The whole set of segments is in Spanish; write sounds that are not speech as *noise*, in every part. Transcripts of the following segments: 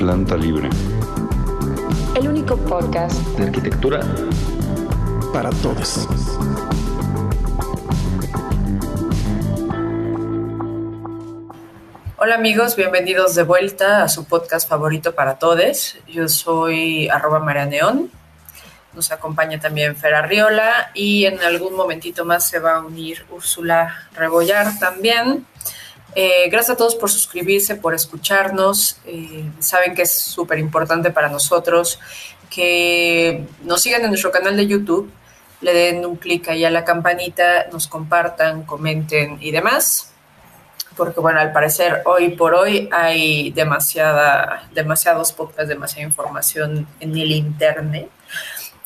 Planta Libre. El único podcast de arquitectura para todos. Hola amigos, bienvenidos de vuelta a su podcast favorito para todos. Yo soy arroba María Neón. Nos acompaña también Fer Arriola y en algún momentito más se va a unir Úrsula Rebollar también. Eh, gracias a todos por suscribirse, por escucharnos. Eh, saben que es súper importante para nosotros que nos sigan en nuestro canal de YouTube, le den un clic ahí a la campanita, nos compartan, comenten y demás. Porque bueno, al parecer hoy por hoy hay demasiada, demasiados podcasts, demasiada información en el internet.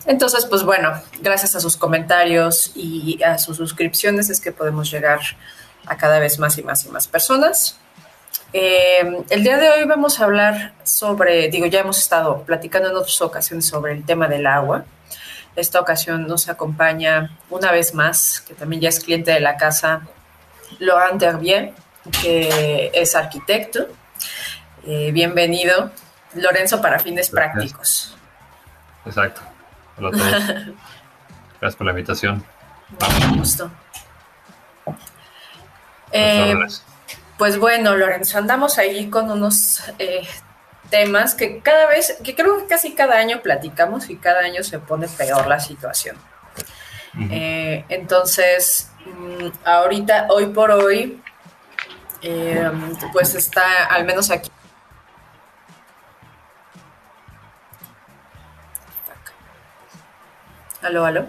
Entonces, pues bueno, gracias a sus comentarios y a sus suscripciones es que podemos llegar a cada vez más y más y más personas. Eh, el día de hoy vamos a hablar sobre, digo, ya hemos estado platicando en otras ocasiones sobre el tema del agua. Esta ocasión nos acompaña una vez más, que también ya es cliente de la casa, Laurent Terbier, que es arquitecto. Eh, bienvenido, Lorenzo, para fines prácticos. Exacto. Hola a todos. *laughs* Gracias por la invitación. Un gusto. Eh, pues bueno, Lorenzo, andamos ahí con unos eh, temas que cada vez, que creo que casi cada año platicamos y cada año se pone peor la situación. Eh, entonces, mm, ahorita, hoy por hoy, pues está al menos aquí. Aló, aló.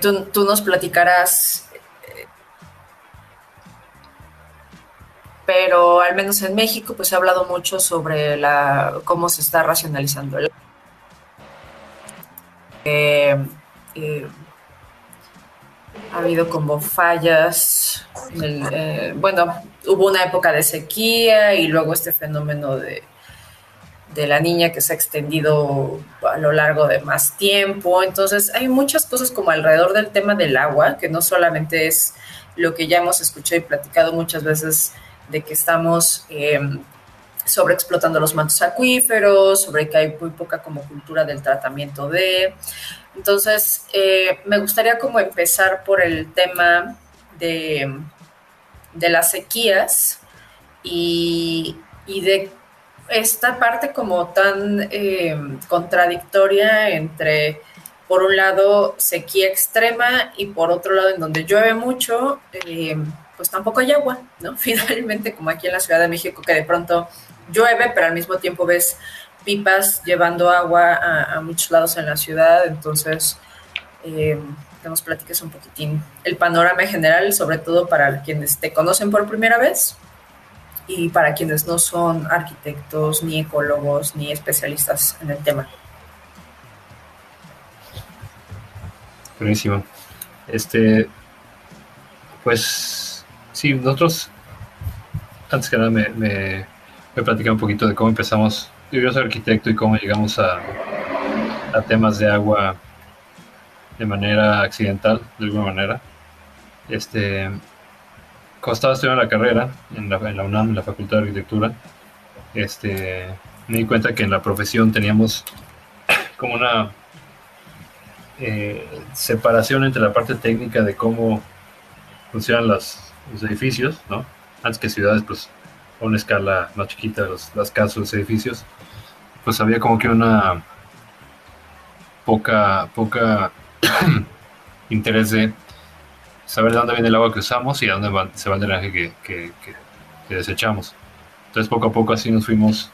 Tú, tú, nos platicarás pero al menos en México pues se ha hablado mucho sobre la cómo se está racionalizando el eh, eh, ha habido como fallas eh, bueno hubo una época de sequía y luego este fenómeno de, de la niña que se ha extendido a lo largo de más tiempo. Entonces hay muchas cosas como alrededor del tema del agua que no solamente es lo que ya hemos escuchado y platicado muchas veces de que estamos eh, sobreexplotando los mantos acuíferos, sobre que hay muy poca como cultura del tratamiento de. Entonces, eh, me gustaría como empezar por el tema de, de las sequías y, de esta parte como tan eh, contradictoria entre, por un lado, sequía extrema y por otro lado, en donde llueve mucho, pues tampoco hay agua, ¿no? *laughs* Finalmente, como aquí en la Ciudad de México, que de pronto llueve, pero al mismo tiempo ves pipas llevando agua a, muchos lados en la ciudad, entonces eh, que nos platiques un poquitín el panorama general, sobre todo para quienes te conocen por primera vez y para quienes no son arquitectos, ni ecólogos, ni especialistas en el tema. Buenísimo. Este, pues Sí, nosotros, antes que nada, me, me, me un poquito de cómo empezamos. Yo soy arquitecto y cómo llegamos a, a temas de agua de manera accidental, de alguna manera. Este, cuando estaba estudiando la carrera en la, en la UNAM, en la Facultad de Arquitectura, este, me di cuenta que en la profesión teníamos como una eh, separación entre la parte técnica de cómo funcionan las, los edificios, ¿no? Antes que ciudades, pues a una escala más chiquita, los, las casas, los edificios, pues había como que una poca, poca *clears throat* interés de saber de dónde viene el agua que usamos y a dónde se va el drenaje que, que, desechamos. Entonces poco a poco así nos fuimos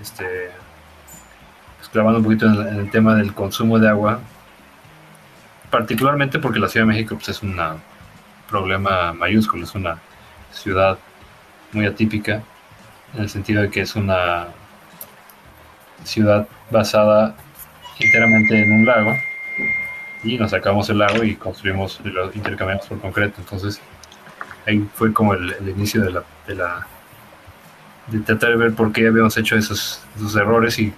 este, clavando un poquito en el, tema del consumo de agua, particularmente porque la Ciudad de México pues, es una problema mayúsculo, es una ciudad muy atípica en el sentido de que es una ciudad basada enteramente en un lago y nos sacamos el lago y construimos lo intercambiamos por concreto. Entonces ahí fue como el, inicio de la, de tratar de ver por qué habíamos hecho esos, esos errores y,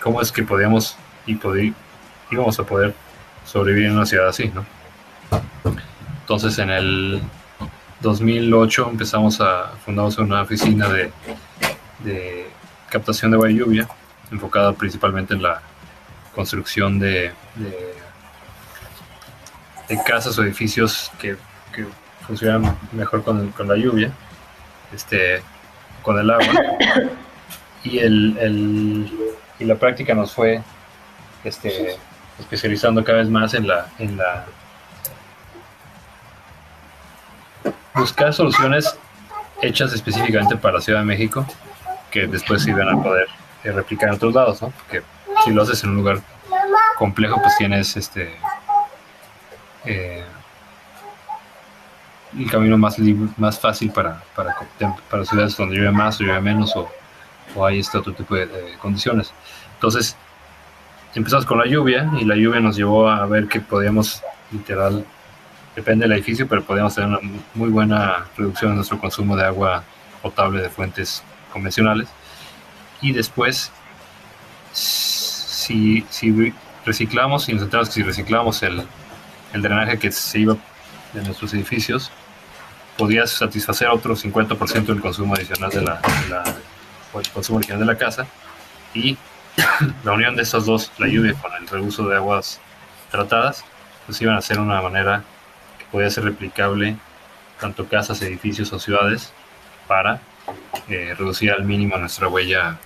cómo es que podíamos y íbamos a poder sobrevivir en una ciudad así, ¿no? Entonces en el 2008 empezamos a fundamos una oficina de, captación de agua y lluvia, enfocada principalmente en la construcción de, casas o edificios que, funcionan mejor con, la lluvia, este, con el agua. Y la práctica nos fue este, especializando cada vez más en la, en la buscar soluciones hechas específicamente para Ciudad de México que después se iban a poder eh, replicar en otros lados, ¿no? Porque si lo haces en un lugar complejo, pues tienes este eh, el camino más más fácil para, para, para ciudades donde llueve más o llueve menos o, o hay este otro tipo de, de, condiciones. Entonces, empezamos con la lluvia y la lluvia nos llevó a ver que podíamos literal depende del edificio, pero podemos tener una muy buena reducción en nuestro consumo de agua potable de fuentes convencionales. Y después, si, si reciclamos, y nos centramos que si reciclamos el, el, drenaje que se iba de nuestros edificios, podías satisfacer otro 50% del consumo adicional de la, de la el consumo original de la casa. Y *clears throat* la unión de estos dos, la lluvia con el reuso de aguas tratadas, pues iban a ser una manera podía ser replicable tanto casas, edificios o ciudades para eh, reducir al mínimo nuestra huella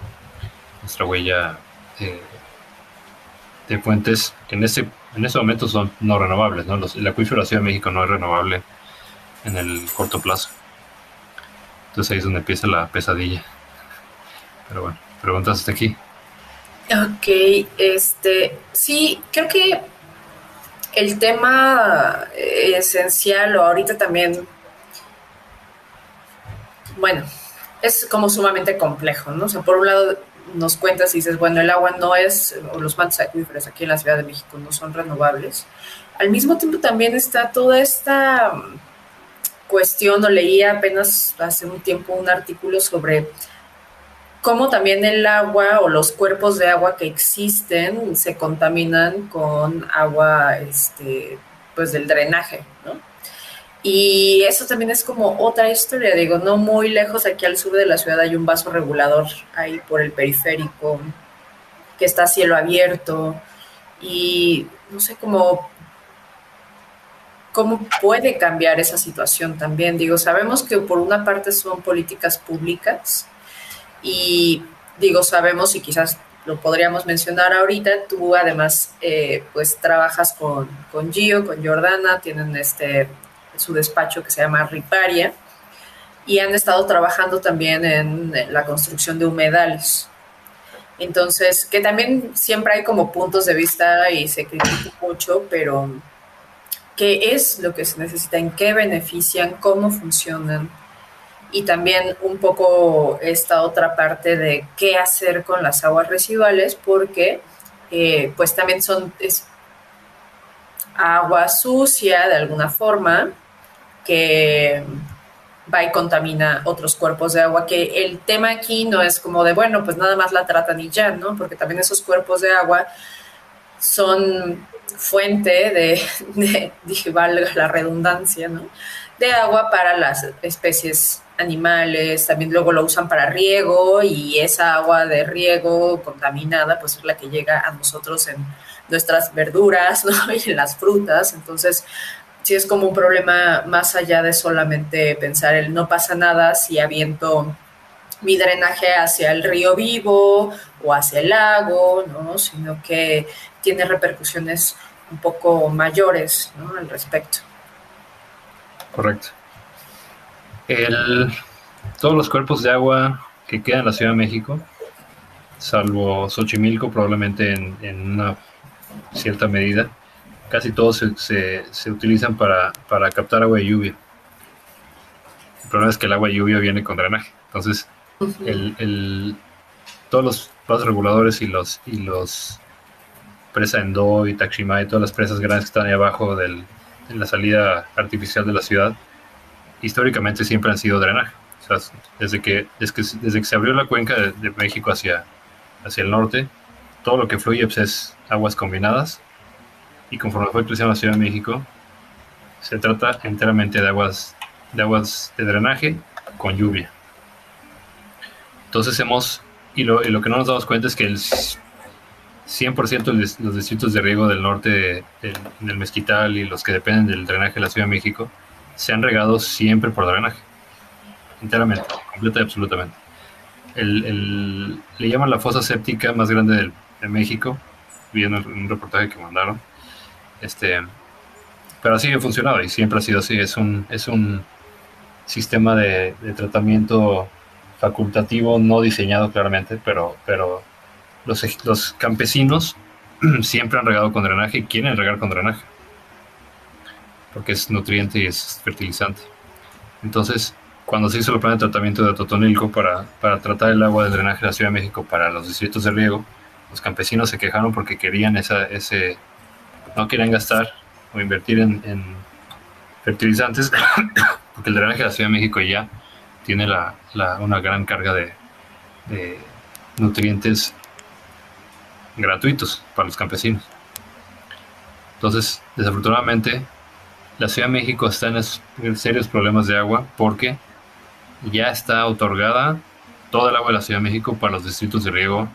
nuestra huella eh, de fuentes que en este en este momento son no renovables ¿no? Los, el acuífero de la Ciudad de México no es renovable en el corto plazo. Entonces ahí es donde empieza la pesadilla. Pero bueno preguntas hasta aquí. Ok este sí creo que el tema eh, esencial o ahorita también, bueno, es como sumamente complejo, ¿no? O sea, por un lado nos cuentas y dices, bueno, el agua no es, o los mantos acuíferos aquí en la Ciudad de México no son renovables. Al mismo tiempo también está toda esta cuestión, o leía apenas hace un tiempo un artículo sobre cómo también el agua o los cuerpos de agua que existen se contaminan con agua este, pues del drenaje, ¿no? Y eso también es como otra historia, digo, no muy lejos aquí al sur de la ciudad hay un vaso regulador ahí por el periférico que está a cielo abierto y no sé cómo cómo puede cambiar esa situación también. Digo, sabemos que por una parte son políticas públicas, y digo, sabemos y quizás lo podríamos mencionar ahorita, tú además eh, pues trabajas con, con Gio, con Jordana, tienen este su despacho que se llama Riparia y han estado trabajando también en, en la construcción de humedales. Entonces, que también siempre hay como puntos de vista y se critica mucho, pero ¿qué es lo que se necesita? ¿En qué benefician? ¿Cómo funcionan? Y también un poco esta otra parte de qué hacer con las aguas residuales porque eh, pues también son agua sucia de alguna forma que va y contamina otros cuerpos de agua, que el tema aquí no es como de, bueno, pues nada más la tratan y ya, ¿no? Porque también esos cuerpos de agua son fuente de, *laughs* de dije, valga la redundancia, ¿no? De agua para las especies animales, también luego lo usan para riego y esa agua de riego contaminada pues es la que llega a nosotros en nuestras verduras *laughs* y en las frutas. Entonces, sí es como un problema más allá de solamente pensar el no pasa nada si aviento mi drenaje hacia el río vivo o hacia el lago, ¿no? sino que tiene repercusiones un poco mayores al respecto. Correcto. El, todos los cuerpos de agua que quedan en la Ciudad de México, salvo Xochimilco, probablemente en, en una cierta medida, casi todos se, se, se utilizan para, para, captar agua de lluvia. El problema es que el agua de lluvia viene con drenaje. Entonces, el, el, todos los pasos reguladores y los, y los presa Endo y Taximay, todas las presas grandes que están ahí abajo del, en la salida artificial de la ciudad, históricamente siempre han sido drenaje. O sea, desde, que, desde, que, desde que se abrió la cuenca de, de, México hacia, hacia el norte, todo lo que fluye pues, es aguas combinadas. Y conforme fue creciendo la Ciudad de México, se trata enteramente de aguas, de aguas de drenaje con lluvia. Entonces hemos y lo, y lo que no nos damos cuenta es que el 100% de los distritos de riego del norte del Mezquital y los que dependen del drenaje de la Ciudad de México se han regado siempre por drenaje. Enteramente, completa y absolutamente. El, el- le llaman la fosa séptica más grande del- de México, viendo un reportaje que mandaron. Este, pero así ha funcionado y siempre ha sido así. Es un, es un sistema de, de tratamiento facultativo no diseñado claramente, pero, pero los, los campesinos *clears throat* siempre han regado con drenaje y quieren regar con drenaje. Porque es nutriente y es fertilizante. Entonces, cuando se hizo el plan de tratamiento de Totonilco para, para tratar el agua del drenaje de la Ciudad de México para los distritos de riego, los campesinos se quejaron porque querían esa, ese, no querían gastar o invertir en, en fertilizantes, *coughs* porque el drenaje de la Ciudad de México ya tiene la, la- una gran carga de, de nutrientes gratuitos para los campesinos. Entonces, desafortunadamente, la Ciudad de México está en serios problemas de agua porque ya está otorgada toda el agua de la Ciudad de México para los distritos de riego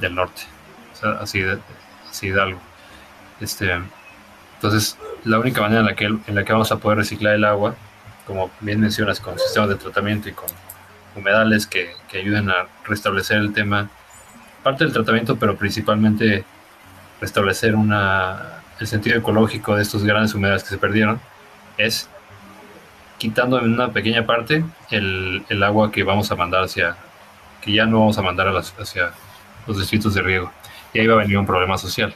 del norte. O sea, así de, así de algo. Este, entonces, la única manera en la, que, en la que vamos a poder reciclar el agua, como bien mencionas, con sistemas de tratamiento y con humedales que, que ayuden a restablecer el tema, parte del tratamiento, pero principalmente restablecer una, el sentido ecológico de estos grandes humedales que se perdieron, es quitando en una pequeña parte el, el agua que vamos a mandar hacia, que ya no vamos a mandar a las- hacia los distritos de riego. Y ahí va a venir un problema social.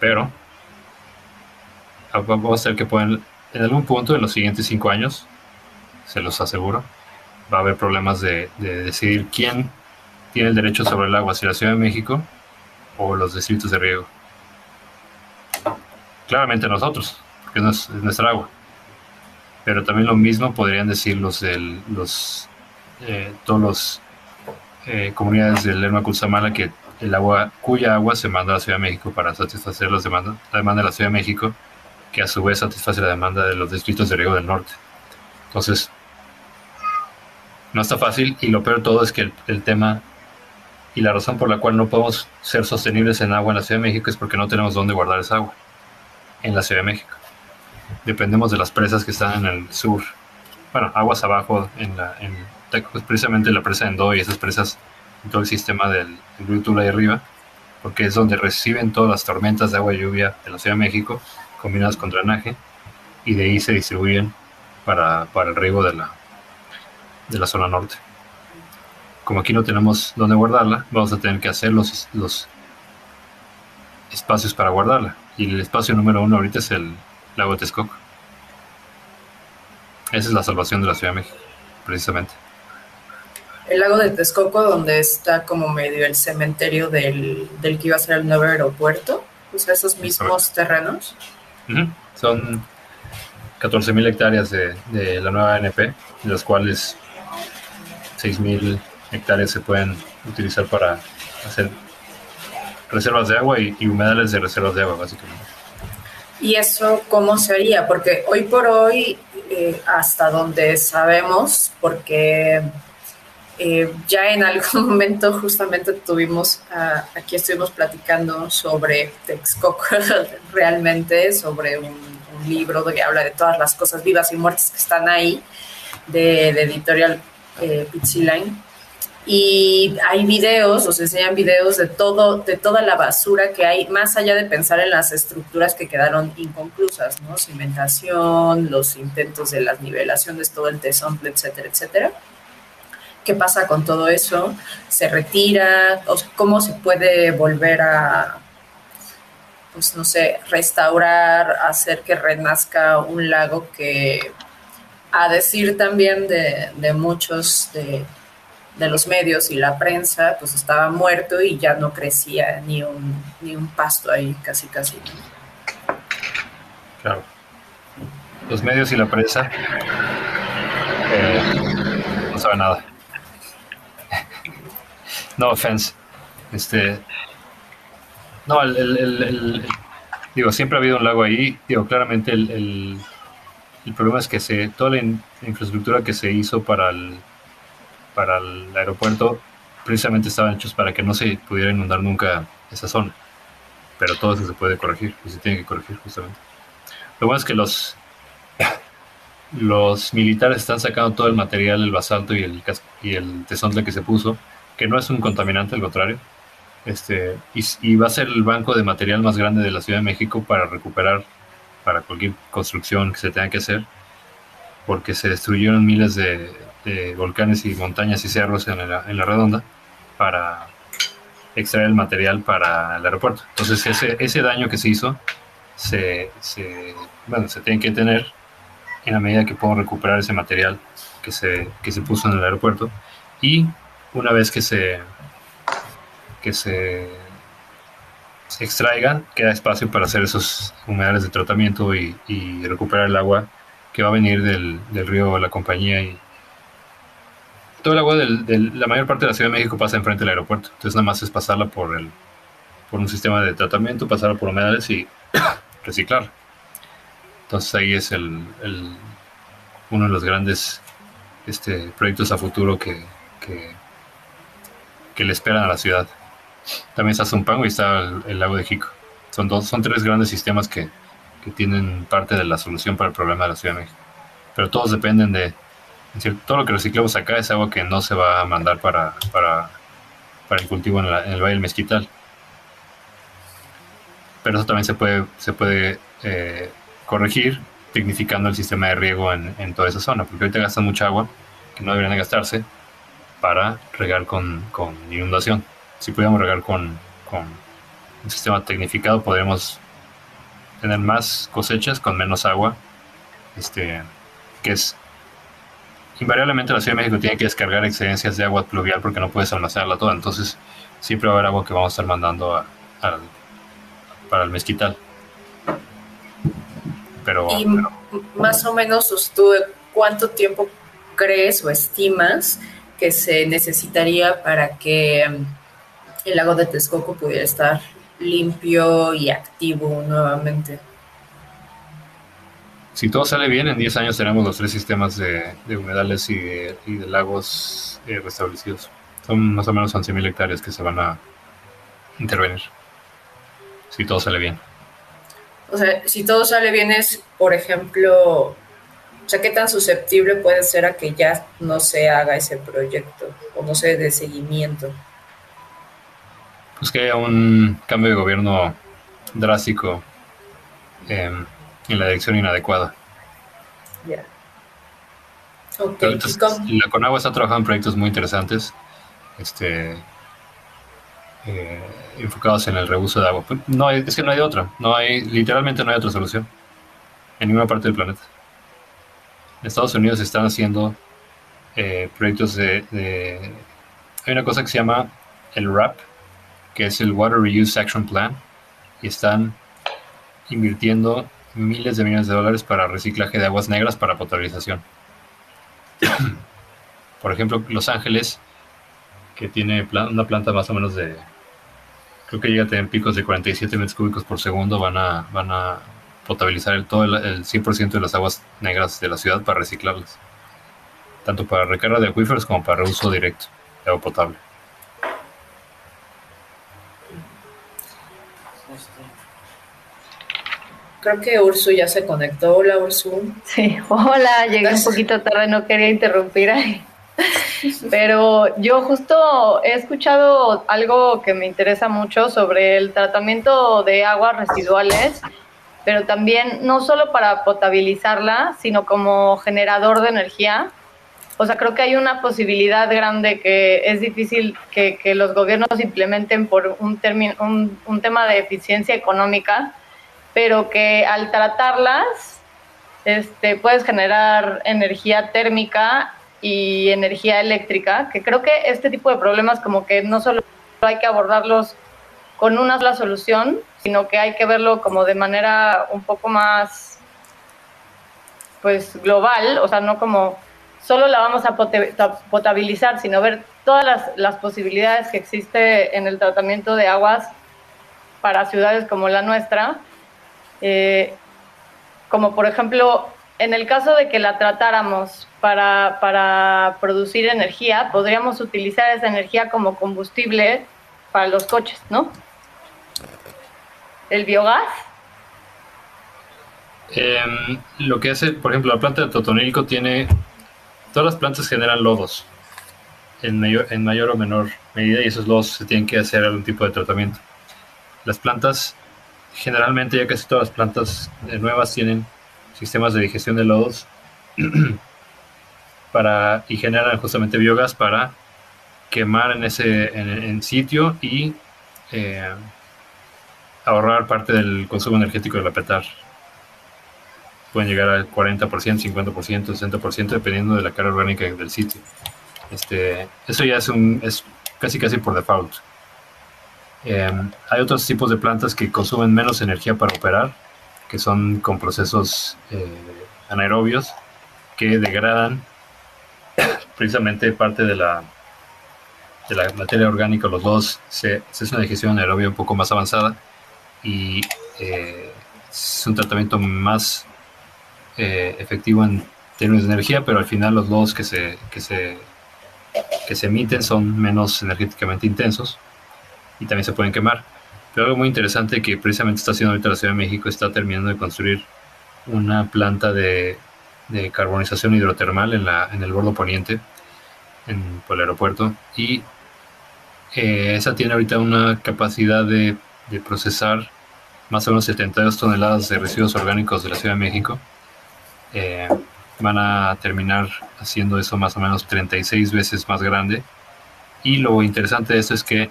Pero vamos a ver que pueden, en algún punto en los siguientes cinco años, se los aseguro, va a haber problemas de, de decidir quién tiene el derecho sobre el agua, si la Ciudad de México o los distritos de riego. Claramente nosotros, porque no es, es nuestra agua. Pero también lo mismo podrían decir los del, los eh, todos los eh, comunidades del Lerma Cutzamala que el agua, cuya agua se manda a la Ciudad de México para satisfacer las demandas, la demanda de la Ciudad de México, que a su vez satisface la demanda de los distritos de riego del norte. Entonces, no está fácil y lo peor de todo es que el, el tema y la razón por la cual no podemos ser sostenibles en agua en la Ciudad de México es porque no tenemos dónde guardar esa agua en la Ciudad de México. Dependemos de las presas que están en el sur, bueno, aguas abajo, en la, en, pues, precisamente la presa de Endo y esas presas todo el sistema del, del y arriba, porque es donde reciben todas las tormentas de agua y lluvia de la Ciudad de México, combinadas con drenaje, y de ahí se distribuyen para, para el riego de la, de la zona norte. Como aquí no tenemos dónde guardarla, vamos a tener que hacer los, los espacios para guardarla. Y el espacio número uno ahorita es el lago de Texcoco. Esa es la salvación de la Ciudad de México, precisamente. El lago de Texcoco, donde está como medio el cementerio del, del que iba a ser el nuevo aeropuerto, o sea, esos mismos terrenos. Ujú. Son 14.000 hectáreas de, de la nueva ANP, de las cuales 6.000 hectáreas se pueden utilizar para hacer reservas de agua y, humedales de reservas de agua, básicamente. ¿Y eso cómo se haría? Porque hoy por hoy, eh, hasta donde sabemos, porque eh, ya en algún *laughs* momento justamente tuvimos, ah, aquí estuvimos platicando sobre Texcoco *laughs* realmente, sobre un, libro que habla de todas las cosas vivas y muertas que están ahí, de, editorial eh, Pizziline. Y hay videos, nos enseñan videos de todo, de toda la basura que hay, más allá de pensar en las estructuras que quedaron inconclusas, ¿no? Cimentación, los intentos de las nivelaciones, todo el tesomple, etcétera, etcétera. ¿Qué pasa con todo eso? ¿Se retira? O ¿Cómo se puede volver a, pues no sé, restaurar, hacer que renazca un lago que, a decir también de, de muchos de, de los medios y la prensa, pues estaba muerto y ya no crecía ni un, ni un pasto ahí, casi, casi. Claro. Los medios y la prensa eh, no saben nada. *laughs* no offense. Este. No, el, el- digo, siempre ha habido un lago ahí. Digo, claramente el, el- problema es que se, toda la in- infraestructura que se hizo para el, para el aeropuerto precisamente estaban hechos para que no se pudiera inundar nunca esa zona. Pero todo eso se puede corregir y se tiene que corregir justamente. Lo bueno es que los, los militares están sacando todo el material, el basalto y el, y el tesontle que se puso, que no es un contaminante, al contrario. Este, y, y, va a ser el banco de material más grande de la Ciudad de México para recuperar para cualquier construcción que se tenga que hacer, porque se destruyeron miles de, volcanes y montañas y cerros en la, en la redonda para extraer el material para el aeropuerto. Entonces ese, ese daño que se hizo se, bueno, se tiene que tener en la medida que puedo recuperar ese material que se, que se puso en el aeropuerto y una vez que se que se, se extraigan queda espacio para hacer esos humedales de tratamiento y recuperar el agua que va a venir del, del río La Compañía y, todo el agua de la mayor parte de la Ciudad de México pasa enfrente del aeropuerto. Entonces nada más es pasarla por el por un sistema de tratamiento, pasarla por humedales y *coughs* reciclar. Entonces ahí es el, el, uno de los grandes este, proyectos a futuro que, que, que, le esperan a la ciudad. También está Zumpango y está el, el, lago de Jico. Son, dos, son tres grandes sistemas que, que tienen parte de la solución para el problema de la Ciudad de México. Pero todos dependen de, todo lo que reciclamos acá es agua que no se va a mandar para, para, para el cultivo en, la, en, el Valle del Mezquital. Pero eso también se puede, se puede eh, corregir tecnificando el sistema de riego en, en, toda esa zona, porque ahorita gastan mucha agua que no deberían de gastarse para regar con, con inundación. Si pudiéramos regar con, con un sistema tecnificado, podríamos tener más cosechas con menos agua, este, que es invariablemente la Ciudad de México tiene que descargar excedencias de agua pluvial porque no puedes almacenarla toda. Entonces, siempre va a haber agua que vamos a estar mandando a, a, para el mezquital. Pero, y pero, más o menos, tú, ¿cuánto tiempo crees o estimas que se necesitaría para que el lago de Texcoco pudiera estar limpio y activo nuevamente? si todo sale bien, en 10 años tenemos los tres sistemas de, de humedales y de, y de lagos eh, restablecidos. Son más o menos 11.000 hectáreas que se van a intervenir. Si todo sale bien. O sea, si todo sale bien es, por ejemplo, o sea, ¿qué tan susceptible puede ser a que ya no se haga ese proyecto o no se dé seguimiento? Pues que haya un cambio de gobierno drástico. Eh, en la dirección inadecuada. Yeah. Okay. Entonces, la Conagua está trabajando en proyectos muy interesantes, este, eh, enfocados en el reuso de agua. No hay, es que no hay otra, no hay, literalmente no hay otra solución en ninguna parte del planeta. En Estados Unidos están haciendo eh, proyectos de, de, Hay una cosa que se llama el RAP, que es el Water Reuse Action Plan, y están invirtiendo miles de millones de dólares para reciclaje de aguas negras para potabilización. *clears throat* Por ejemplo, Los Ángeles, que tiene una planta más o menos de, creo que llega a tener picos de 47 metros cúbicos por segundo, van a, van a potabilizar el, todo el, el 100% de las aguas negras de la ciudad para reciclarlas, tanto para recarga de acuíferos como para reuso directo de agua potable. Creo que Ursu ya se conectó. Hola, Ursu. Sí, hola, llegué un poquito tarde, no quería interrumpir ahí. *laughs* Pero yo justo he escuchado algo que me interesa mucho sobre el tratamiento de aguas residuales, pero también no solo para potabilizarla, sino como generador de energía. O sea, creo que hay una posibilidad grande que es difícil que, que los gobiernos implementen por un, un, un tema de eficiencia económica, pero que al tratarlas este, puedes generar energía térmica y energía eléctrica, que creo que este tipo de problemas como que no solo hay que abordarlos con una sola solución, sino que hay que verlo como de manera un poco más pues global, o sea, no como solo la vamos a potabilizar, sino ver todas las, las posibilidades que existe en el tratamiento de aguas para ciudades como la nuestra, eh, como por ejemplo en el caso de que la tratáramos para, para producir energía, podríamos utilizar esa energía como combustible para los coches, ¿no? ¿El biogás? Em, lo que hace, por ejemplo, la planta de totonilco tiene. Todas las plantas generan lodos en mayor, en mayor o menor medida y esos lodos se tienen que hacer algún tipo de tratamiento. Las plantas, generalmente, ya casi todas las plantas eh, nuevas tienen sistemas de digestión de lodos *clears throat* para, y generan justamente biogás para quemar en ese en, sitio y eh, ahorrar parte del consumo energético del apetar. Pueden llegar al 40%, 50%, 60%, dependiendo de la carga orgánica del sitio. Este, eso ya es, un, es casi casi por default. Em, hay otros tipos de plantas que consumen menos energía para operar, que son con procesos eh, anaerobios que degradan *coughs* precisamente parte de la, materia orgánica, los dos, se, se una digestión anaerobia un poco más avanzada y eh, es un tratamiento más eh, efectivo en términos de energía, pero al final los se, que se emiten son menos energéticamente intensos y también se pueden quemar. Pero algo muy interesante que precisamente está haciendo ahorita la Ciudad de México está terminando de construir una planta de, de carbonización hidrotermal en, la, en el bordo poniente, en, por el aeropuerto, y eh, esa tiene ahorita una capacidad de de procesar más o menos 72 toneladas de residuos orgánicos de la Ciudad de México. Eh, van a terminar haciendo eso más o menos 36 veces más grande. Y lo interesante de esto es que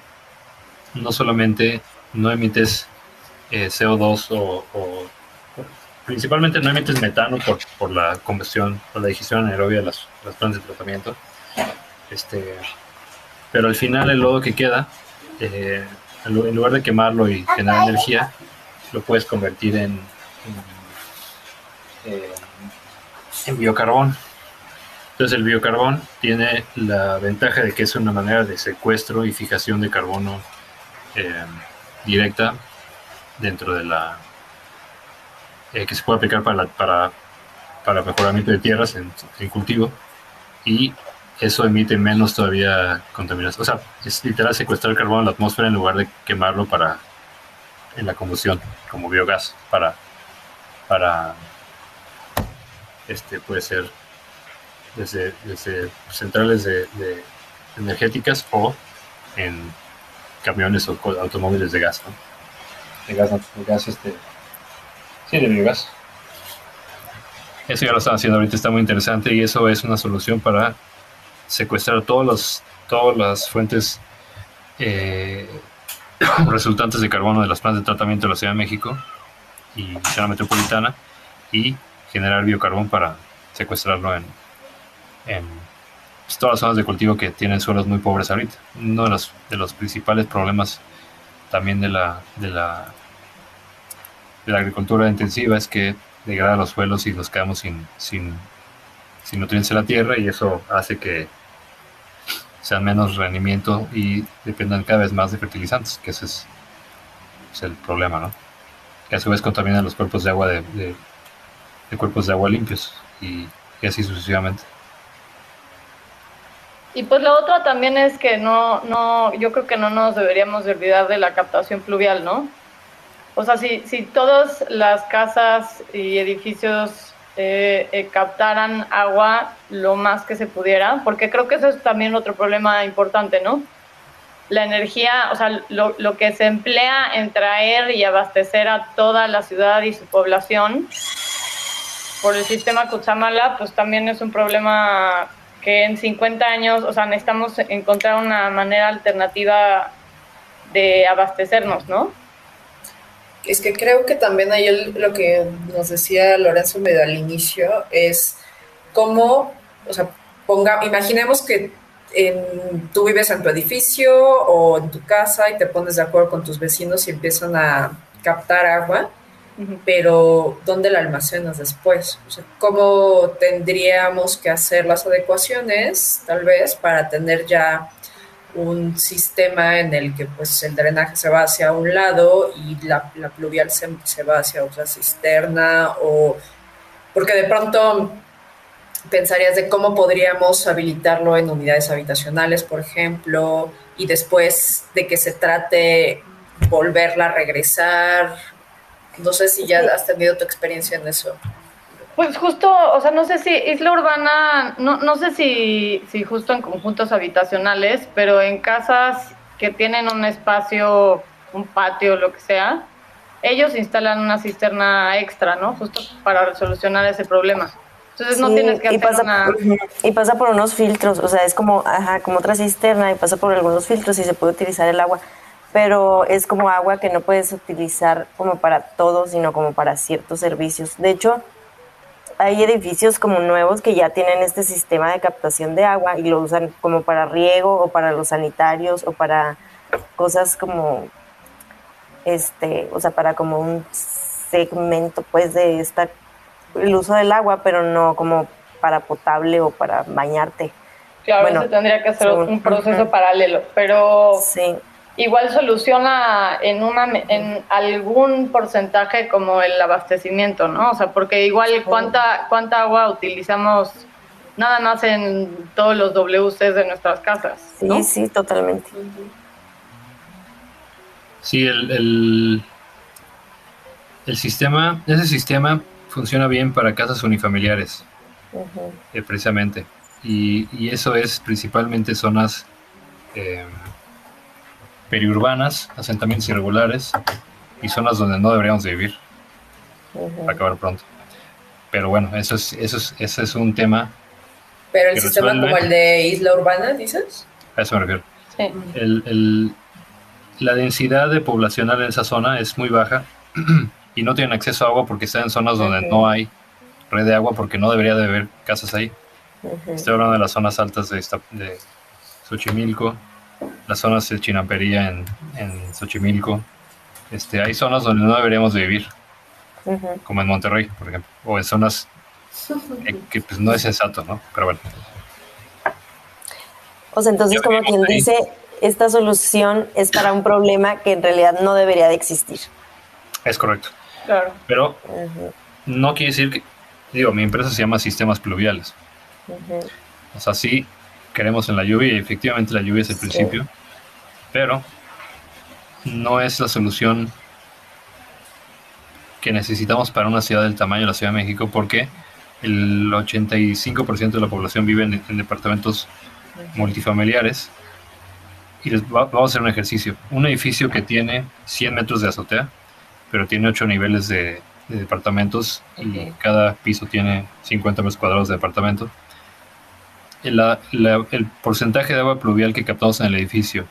no solamente no emites eh, CO2 o, principalmente no emites metano por, por, la combustión, por la digestión anaerobia de las, las plantas de tratamiento. Este, pero al final el lodo que queda eh, en lugar de quemarlo y generar energía, lo puedes convertir en, en, biocarbón. Entonces el biocarbón tiene la ventaja de que es una manera de secuestro y fijación de carbono eh, directa dentro de la eh, que se puede aplicar para, para, para mejoramiento de tierras en, cultivo y eso emite menos todavía contaminación. O sea, es literal secuestrar carbono en la atmósfera en lugar de quemarlo para en la combustión como biogás para para este puede ser desde, centrales de, energéticas o en camiones o automóviles de gas, ¿no? De gas, de gas este sí de biogás. Eso ya lo están haciendo ahorita, está muy interesante y eso es una solución para secuestrar todos los, todas las fuentes eh, *coughs* resultantes de carbono de las plantas de tratamiento de la Ciudad de México y zona metropolitana y generar biocarbón para secuestrarlo en, en pues, todas las zonas de cultivo que tienen suelos muy pobres ahorita. Uno de los, de los principales problemas también de la, de la, de la agricultura intensiva es que degrada los suelos y nos quedamos sin, sin, sin nutrientes en la tierra y eso hace que sean menos rendimiento y dependan cada vez más de fertilizantes, que ese es, el problema, ¿no? Que a su vez contaminan los cuerpos de agua de, de, cuerpos de agua limpios y, así sucesivamente. Y pues lo otro también es que no, no, yo creo que no nos deberíamos olvidar de la captación pluvial, ¿no? O sea, si, si todas las casas y edificios eh, eh, captaran agua lo más que se pudiera, porque creo que eso es también otro problema importante, ¿no? La energía, o sea, lo, lo que se emplea en traer y abastecer a toda la ciudad y su población por el sistema Cuchamala, pues también es un problema que en 50 años, o sea, necesitamos encontrar una manera alternativa de abastecernos, ¿no? es que creo que también ahí lo que nos decía Lorenzo medio al inicio es cómo, o sea, ponga, imaginemos que tú vives en tu edificio o en tu casa y te pones de acuerdo con tus vecinos y empiezan a captar agua, pero ¿dónde la almacenas después? O sea, ¿cómo tendríamos que hacer las adecuaciones, tal vez, para tener ya un sistema en el que pues el drenaje se va hacia un lado y la, pluvial se, va hacia otra cisterna o porque de pronto pensarías de cómo podríamos habilitarlo en unidades habitacionales, por ejemplo, y después de que se trate volverla a regresar. No sé si ya has tenido tu experiencia en eso. Pues justo, o sea, no sé si Isla Urbana, no, no sé si, si justo en conjuntos habitacionales, pero en casas que tienen un espacio, un patio, lo que sea, ellos instalan una cisterna extra, ¿no? Justo para solucionar ese problema. Entonces no tienes que hacer y pasa, una... y pasa por unos filtros, o sea, es como, ajá, como otra cisterna y pasa por algunos filtros y se puede utilizar el agua, pero es como agua que no puedes utilizar como para todo, sino como para ciertos servicios. De hecho, hay edificios como nuevos que ya tienen este sistema de captación de agua y lo usan como para riego o para los sanitarios o para cosas como este, o sea, para como un segmento pues de esta el uso del agua, pero no como para potable o para bañarte. Claro, Bueno, se tendría que según- un proceso paralelo, pero Sí, igual soluciona en una en algún porcentaje como el abastecimiento, ¿no? O sea, porque igual cuánta cuánta agua utilizamos nada más en todos los WCs de nuestras casas, sí, ¿no? sí, totalmente. Sí, el, el, el sistema, ese sistema funciona bien para casas unifamiliares, eh, precisamente. Y, y eso es principalmente zonas eh, periurbanas, asentamientos irregulares y zonas donde no deberíamos de vivir, para acabar pronto. Pero bueno, eso es, eso es, ese es un tema, Pero el Que sistema resuelve. como el de Isla Urbana, dices. a eso me refiero. Sí. el, el- la densidad de poblacional en esa zona es muy baja *clears throat* y no tienen acceso a agua porque están en zonas donde no hay red de agua porque no debería de haber casas ahí. Ujú. Estoy hablando de las zonas altas de, esta- de Xochimilco, las zonas de Chinampería en, en Xochimilco. Este, hay zonas donde no deberíamos de vivir, Ujú. como en Monterrey, por ejemplo, o en zonas eh, que pues, no es sensato, ¿no? Pero bueno, O sea, entonces como quien ahí. dice, esta solución es para un problema que en realidad no debería de existir. es correcto. Claro. Pero Ujú, no quiere decir que, digo, mi empresa se llama Sistemas Pluviales. ujú. O sea, sí queremos en la lluvia y efectivamente la lluvia es el Sí. principio, pero no es la solución que necesitamos para una ciudad del tamaño de la Ciudad de México porque el 85% de la población vive en, en departamentos multifamiliares y les va- vamos a hacer un ejercicio. Un edificio que tiene 100 metros de azotea, pero tiene 8 niveles de, de departamentos y Ujú. cada piso tiene 50 metros cuadrados de departamento. La- la- el porcentaje de agua pluvial que captamos en el edificio,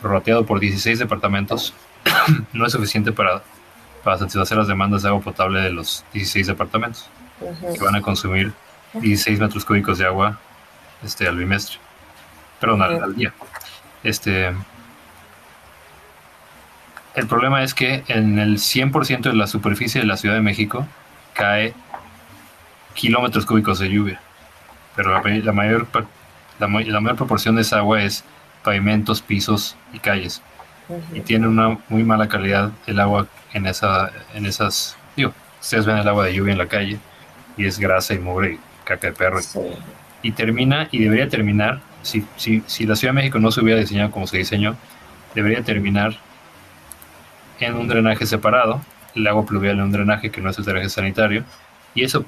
prorrateado por 16 departamentos, *clears throat* no es suficiente para, para satisfacer las demandas de agua potable de los 16 departamentos, que van a consumir 16 metros cúbicos de agua este, al bimestre, perdón, al día. Este, el problema es que en el 100% de la superficie de la Ciudad de México cae kilómetros cúbicos de lluvia, pero la, la mayor, la, la mayor proporción de esa agua es pavimentos, pisos y calles. Y tiene una muy mala calidad el agua en esa en esas digo ustedes ven el agua de lluvia en la calle y es grasa y mugre y caca de perro. Sí. y termina y debería terminar si, si, si la Ciudad de México no se hubiera diseñado como se diseñó debería terminar en un drenaje separado el agua pluvial en un drenaje que no es el drenaje sanitario y eso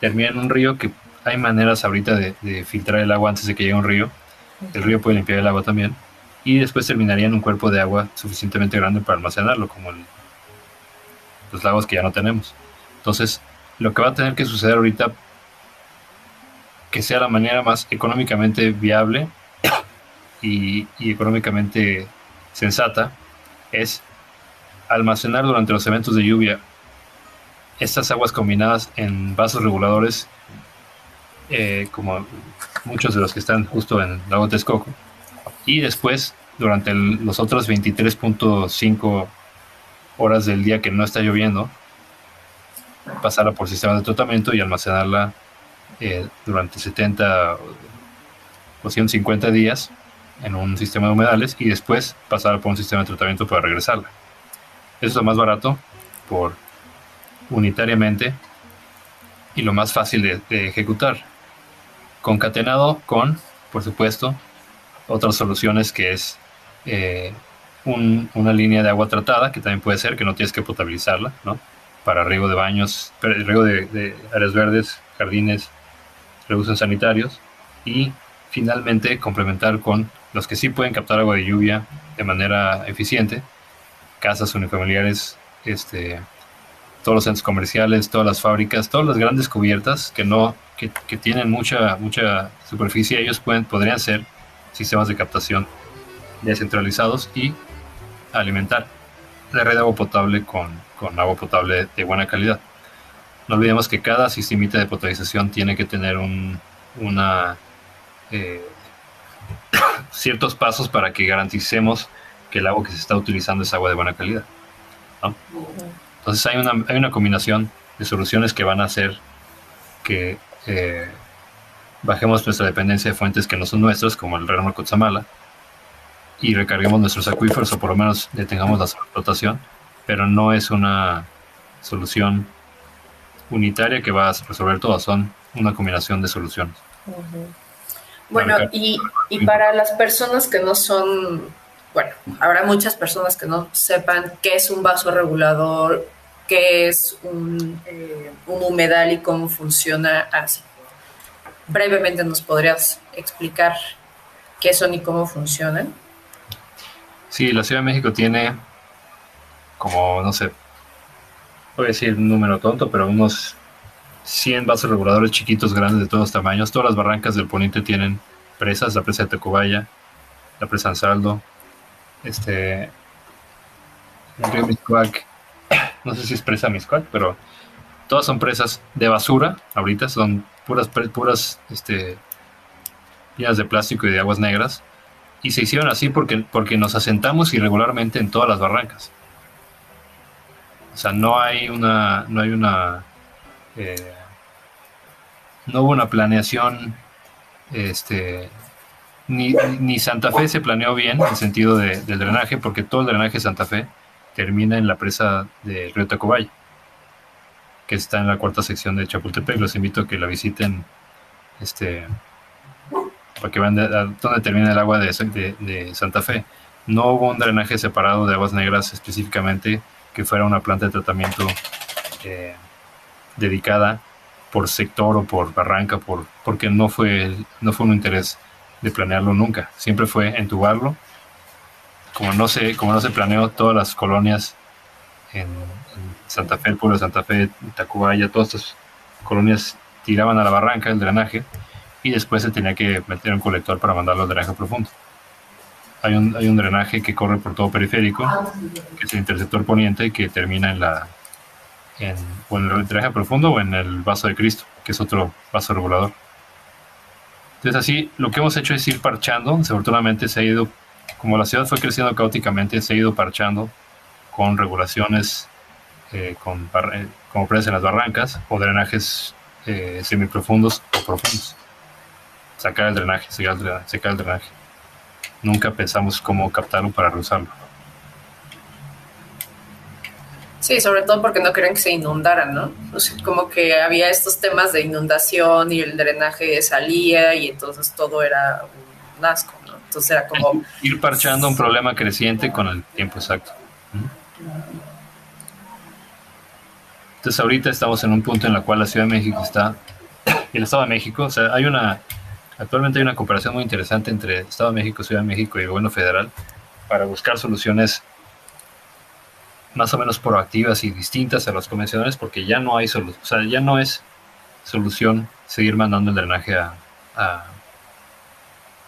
termina en un río que hay maneras ahorita de, filtrar el agua antes de que llegue un río el río puede limpiar el agua también y después terminaría en un cuerpo de agua suficientemente grande para almacenarlo, como los lagos que ya no tenemos. Entonces, lo que va a tener que suceder ahorita, que sea la manera más económicamente viable y económicamente sensata, es almacenar durante los eventos de lluvia estas aguas combinadas en vasos reguladores, eh, como muchos de los que están justo en Lago Texcoco y después durante el- los otros 23.5 horas del día que no está lloviendo pasarla por sistemas de tratamiento y almacenarla eh, durante 70 o 150 días en un sistema de humedales y después pasarla por un sistema de tratamiento para regresarla. Eso es lo más barato por unitariamente y lo más fácil de, de ejecutar. Concatenado con, por supuesto, otras soluciones que es eh, un- una línea de agua tratada, que también puede ser que no tienes que potabilizarla, ¿no? Para riego de baños, riego de, de áreas verdes, jardines, reusos sanitarios. Y finalmente complementar con los que sí pueden captar agua de lluvia de manera eficiente, casas unifamiliares, este, todos los centros comerciales, todas las fábricas, todas las grandes cubiertas que no que, que tienen mucha mucha superficie, ellos pueden podrían ser sistemas de captación descentralizados y alimentar la red de agua potable con, con agua potable de buena calidad. No olvidemos que cada sistemita de potabilización tiene que tener un, una eh, *coughs* ciertos pasos para que garanticemos que el agua que se está utilizando es agua de buena calidad. ¿no? Entonces hay una, hay una combinación de soluciones que van a hacer que eh, bajemos nuestra dependencia de fuentes que no son nuestras, como el Lerma Cutzamala, y recarguemos nuestros acuíferos o por lo menos detengamos la explotación, pero no es una solución unitaria que va a resolver todo, son una combinación de soluciones. Bueno, y, y para las personas que no son, bueno, habrá muchas personas que no sepan qué es un vaso regulador, qué es un, eh, un humedal y cómo funciona así. Brevemente nos podrías explicar qué son y cómo funcionan. Sí, la Ciudad de México tiene como, no sé, voy a decir un número tonto, pero unos 100 vasos reguladores chiquitos, grandes, de todos tamaños. Todas las barrancas del poniente tienen presas, la presa de Tacubaya, la presa Ansaldo, este, el río Miscuac, no sé si es presa Miscuac, pero todas son presas de basura, ahorita son puras, puras, este, llenas de plástico y de aguas negras y se hicieron así porque, porque nos asentamos irregularmente en todas las barrancas. O sea, no hay una, no hay una, eh, no hubo una planeación, este, ni, ni Santa Fe se planeó bien en el sentido de- del drenaje, porque todo el drenaje de Santa Fe termina en la presa del río Tacubaya, que está en la cuarta sección de Chapultepec. Los invito a que la visiten, este, para que vean de- a dónde termina el agua de, Santa Fe. No hubo un drenaje separado de aguas negras específicamente que fuera una planta de tratamiento eh, dedicada por sector o por barranca, por, porque no fue, no fue un interés de planearlo nunca. Siempre fue entubarlo. Como no se, como no se planeó todas las colonias en, en Santa Fe, el pueblo de Santa Fe, Tacubaya, todas estas colonias tiraban a la barranca el drenaje y después se tenía que meter un colector para mandarlo al drenaje profundo. Hay un, hay un drenaje que corre por todo periférico, que es el interceptor poniente, que termina en la en, o en el drenaje profundo o en el vaso de Cristo, que es otro vaso regulador. Entonces así, lo que hemos hecho es ir parchando, desafortunadamente se ha ido, como la ciudad fue creciendo caóticamente, se ha ido parchando con regulaciones, eh, con eh, como presas en las barrancas o drenajes eh, semiprofundos o profundos sacar el drenaje, secar el el drenaje. Nunca pensamos cómo captarlo para reusarlo. Sí, sobre todo porque no querían que se inundaran, ¿no? Como que había estos temas de inundación y el drenaje salía y entonces todo era un asco. Entonces Ir parchando un problema creciente con el tiempo exacto. Entonces ahorita estamos en un punto en el cual la Ciudad de México está, y *coughs* el Estado de México, o sea, hay una, actualmente hay una cooperación muy interesante entre Estado de México, Ciudad de México y el gobierno federal para buscar soluciones más o menos proactivas y distintas a las convencionales porque ya no hay solución, o sea, ya no es solución seguir mandando el drenaje a, a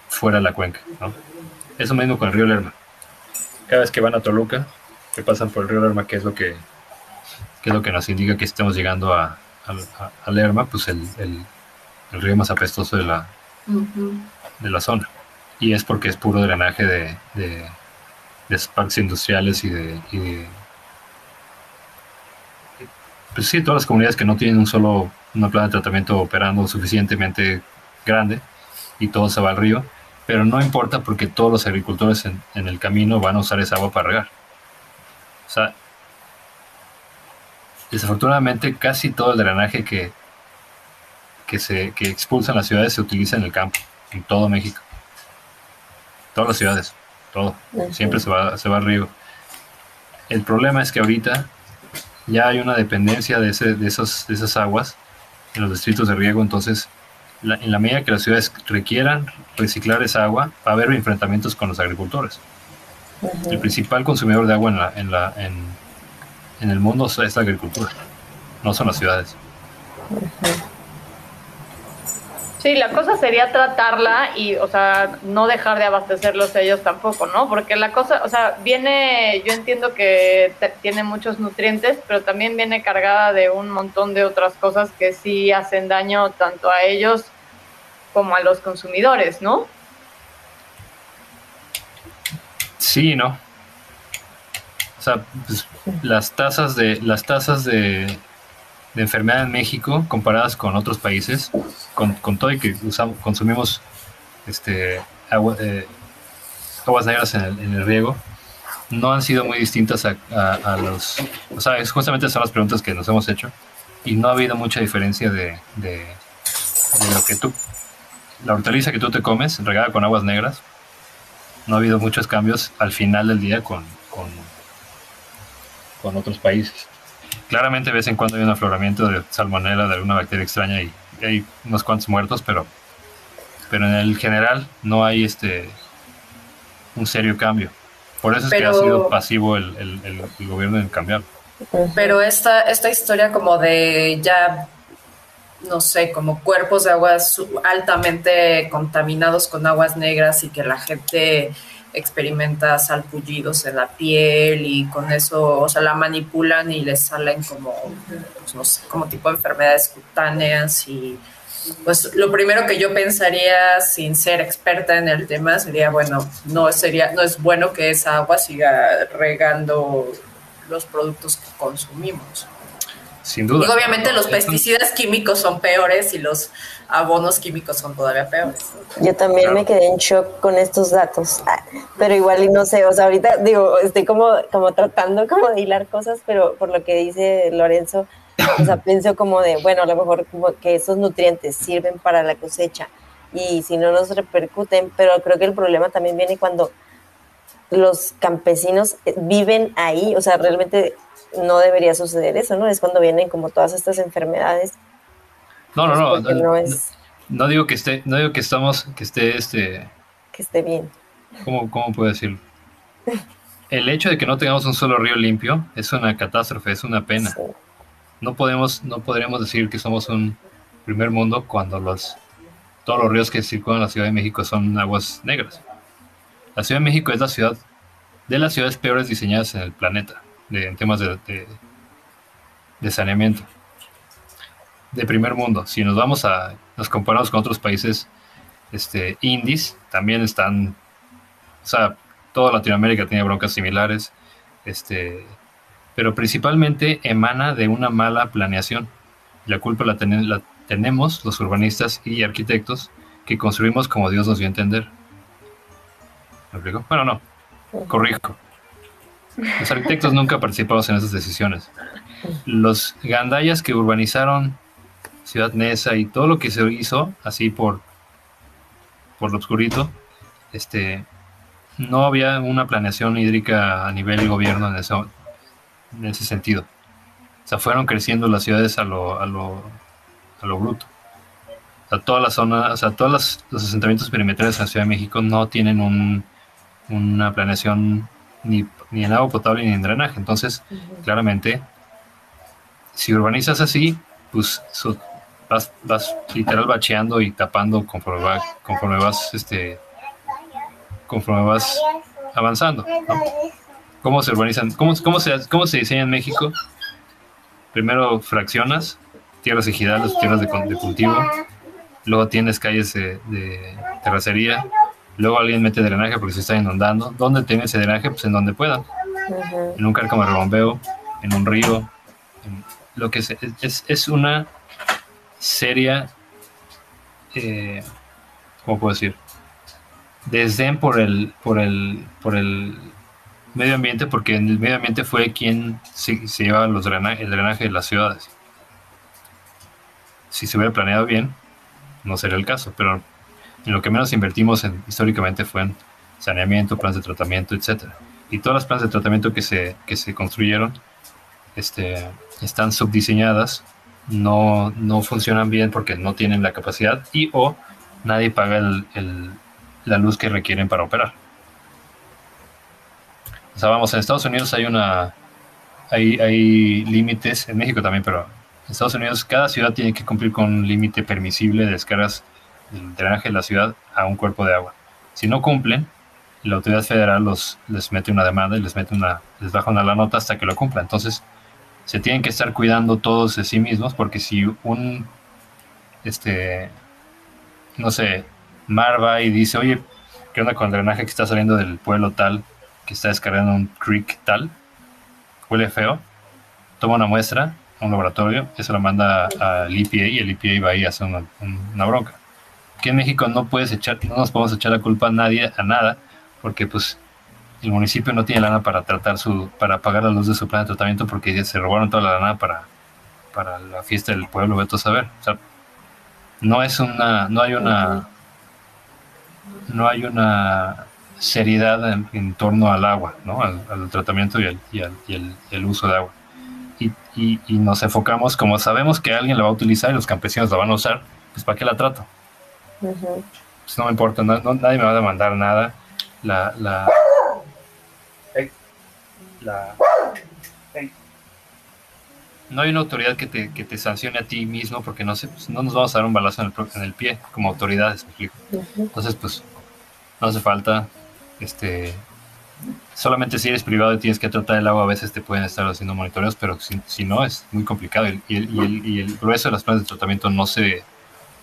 fuera de la cuenca, ¿no? Eso mismo con el río Lerma. Cada vez que van a Toluca, que pasan por el río Lerma, que es lo que, que es lo que nos indica que estemos llegando a, a, a- Lerma, pues el, el- el río más apestoso de la, de la zona. Y es porque es puro drenaje de, de, de parques industriales y de, y de- Pues sí, todas las comunidades que no tienen un solo, una planta de tratamiento operando suficientemente grande y todo se va al río, pero no importa porque todos los agricultores en, en el camino van a usar esa agua para regar. O sea, desafortunadamente casi todo el drenaje que, que, se, que expulsan las ciudades se utiliza en el campo, en todo México. Todas las ciudades, todo. Siempre se va, se va al río. El problema es que ahorita ya hay una dependencia de, ese, de, esos, de esas aguas en los distritos de riego, entonces en la medida que las ciudades requieran reciclar esa agua, va a haber enfrentamientos con los agricultores. El principal consumidor de agua en, la, en, la, en, en, el mundo es la agricultura, no son las ciudades. Sí, la cosa sería tratarla y, o sea, no dejar de abastecerlos ellos tampoco, ¿no? Porque la cosa, o sea, viene, yo entiendo que tiene muchos nutrientes, pero también viene cargada de un montón de otras cosas que sí hacen daño tanto a ellos como a los consumidores, ¿no? Sí, no. O sea, pues, las tasas de las tasas de, de enfermedad en México comparadas con otros países, con, todo y que usamos, consumimos este, agua, eh, aguas negras en el, riego, no han sido muy distintas a, los... O sea, es justamente son las preguntas que nos hemos hecho y no ha habido mucha diferencia de, de, lo que tú... La hortaliza que tú te comes, regada con aguas negras, no ha habido muchos cambios al final del día con, con, con otros países. Claramente de vez en cuando hay un afloramiento de salmonela, de alguna bacteria extraña y hay unos cuantos muertos, pero, pero en el general no hay este un serio cambio. Por eso es que ha sido pasivo el, el, gobierno en cambiar. Pero esta, esta historia como de ya, no sé, como cuerpos de aguas altamente contaminados con aguas negras y que la gente experimenta salpullidos en la piel y con eso, o sea, la manipulan y les salen como, pues, no sé, como tipo de enfermedades cutáneas y pues lo primero que yo pensaría sin ser experta en el tema sería, bueno, no sería, no es bueno que esa agua siga regando los productos que consumimos. Sin duda. Y obviamente los pesticidas químicos son peores y los abonos químicos son todavía peores. Yo también me quedé en shock con estos datos, ah, pero igual y no sé, o sea, ahorita digo, estoy como, como tratando como de hilar cosas, pero por lo que dice Lorenzo, o sea, pienso como de, bueno, a lo mejor como que esos nutrientes sirven para la cosecha y si no nos repercuten, pero creo que el problema también viene cuando los campesinos viven ahí, o sea, realmente no debería suceder eso, ¿no? Es cuando vienen como todas estas enfermedades no, no, no. No, digo que esté, no digo que estamos, que esté este. Que esté bien. ¿Cómo, cómo puedo decir? El hecho de que no tengamos un solo río limpio es una catástrofe, es una pena. No podemos, no podríamos decir que somos un primer mundo cuando los todos los ríos que circulan la Ciudad de México son aguas negras. La Ciudad de México es la ciudad de las ciudades peores diseñadas en el planeta en temas de, de saneamiento de primer mundo. Si nos vamos a, nos comparamos con otros países este, indies, también están, o sea, toda Latinoamérica tiene broncas similares, este, pero principalmente emana de una mala planeación. La culpa la, la tenemos los urbanistas y arquitectos que construimos como Dios nos dio a entender. ¿Me explico? Bueno, no, corrijo. Los arquitectos nunca participamos en esas decisiones. Los gandayas que urbanizaron Ciudad Neza y todo lo que se hizo así por, por lo oscurito, este, no había una planeación hídrica a nivel gobierno en, eso, en ese sentido. O sea, fueron creciendo las ciudades a lo, a lo, a lo bruto. O sea, toda la zona, o sea, todos los, asentamientos perimetrales en la Ciudad de México no tienen un, una planeación ni, ni, en agua potable ni en drenaje. Entonces, claramente, si urbanizas así, pues vas, vas literal bacheando y tapando conforme, va, conforme vas este conforme vas avanzando. ¿Cómo se urbanizan? ¿Cómo, cómo, se, ¿Cómo se diseña en México? Primero fraccionas tierras ejidales, tierras de, cultivo, luego tienes calles de, terracería, luego alguien mete drenaje porque se está inundando. ¿Dónde tiene ese drenaje? Pues en donde pueda. En un cárcamo de en un río, lo que es, es, es una seria, eh, ¿cómo puedo decir? Desdén por el, por el, por el medio ambiente, porque en el medio ambiente fue quien se, llevaba los el drenaje de las ciudades. si se hubiera planeado bien, no sería el caso, pero en lo que menos invertimos en, históricamente fue en saneamiento, planes de tratamiento, etcétera. Y todas las planes de tratamiento que se, que se construyeron este, están subdiseñadas, no, no funcionan bien porque no tienen la capacidad y o nadie paga el, la luz que requieren para operar. O sea, vamos, en Estados Unidos hay una hay, hay límites, en México también, pero en Estados Unidos cada ciudad tiene que cumplir con un límite permisible de descargas del drenaje de la ciudad a un cuerpo de agua. Si no cumplen, la autoridad federal los, les mete una demanda y les mete una, les baja una la nota hasta que lo cumpla. Entonces, se tienen que estar cuidando todos de sí mismos, porque si un este no sé, Mar va y dice, oye, ¿qué onda con el drenaje que está saliendo del pueblo tal, que está descargando un creek tal? Huele feo. Toma una muestra un laboratorio, eso lo manda al EPA y el EPA va ahí a hacer una, una bronca. Aquí en México no puedes echar, no nos podemos echar la culpa a nadie, a nada, porque pues el municipio no tiene lana para tratar su, para pagar la luz de su plan de tratamiento porque se robaron toda la lana para, para la fiesta del pueblo, vete a saber. O sea, no es una, no hay una, no hay una seriedad en, torno al agua, ¿no? al, tratamiento y, el, y, el, el, uso de agua. Y, y, y, nos enfocamos, como sabemos que alguien la va a utilizar y los campesinos la van a usar, pues ¿para qué la trato? Pues no me importa, nadie me va a demandar nada. La, la, la, no hay una autoridad que te, que te sancione a ti mismo porque no, se, no nos vamos a dar un balazo en el, en el pie como autoridades, Entonces, pues, no hace falta, este, solamente si eres privado y tienes que tratar el agua, a veces te pueden estar haciendo monitoreos, pero si, si no, es muy complicado. Y, el, y, el, grueso de las planes de tratamiento no se,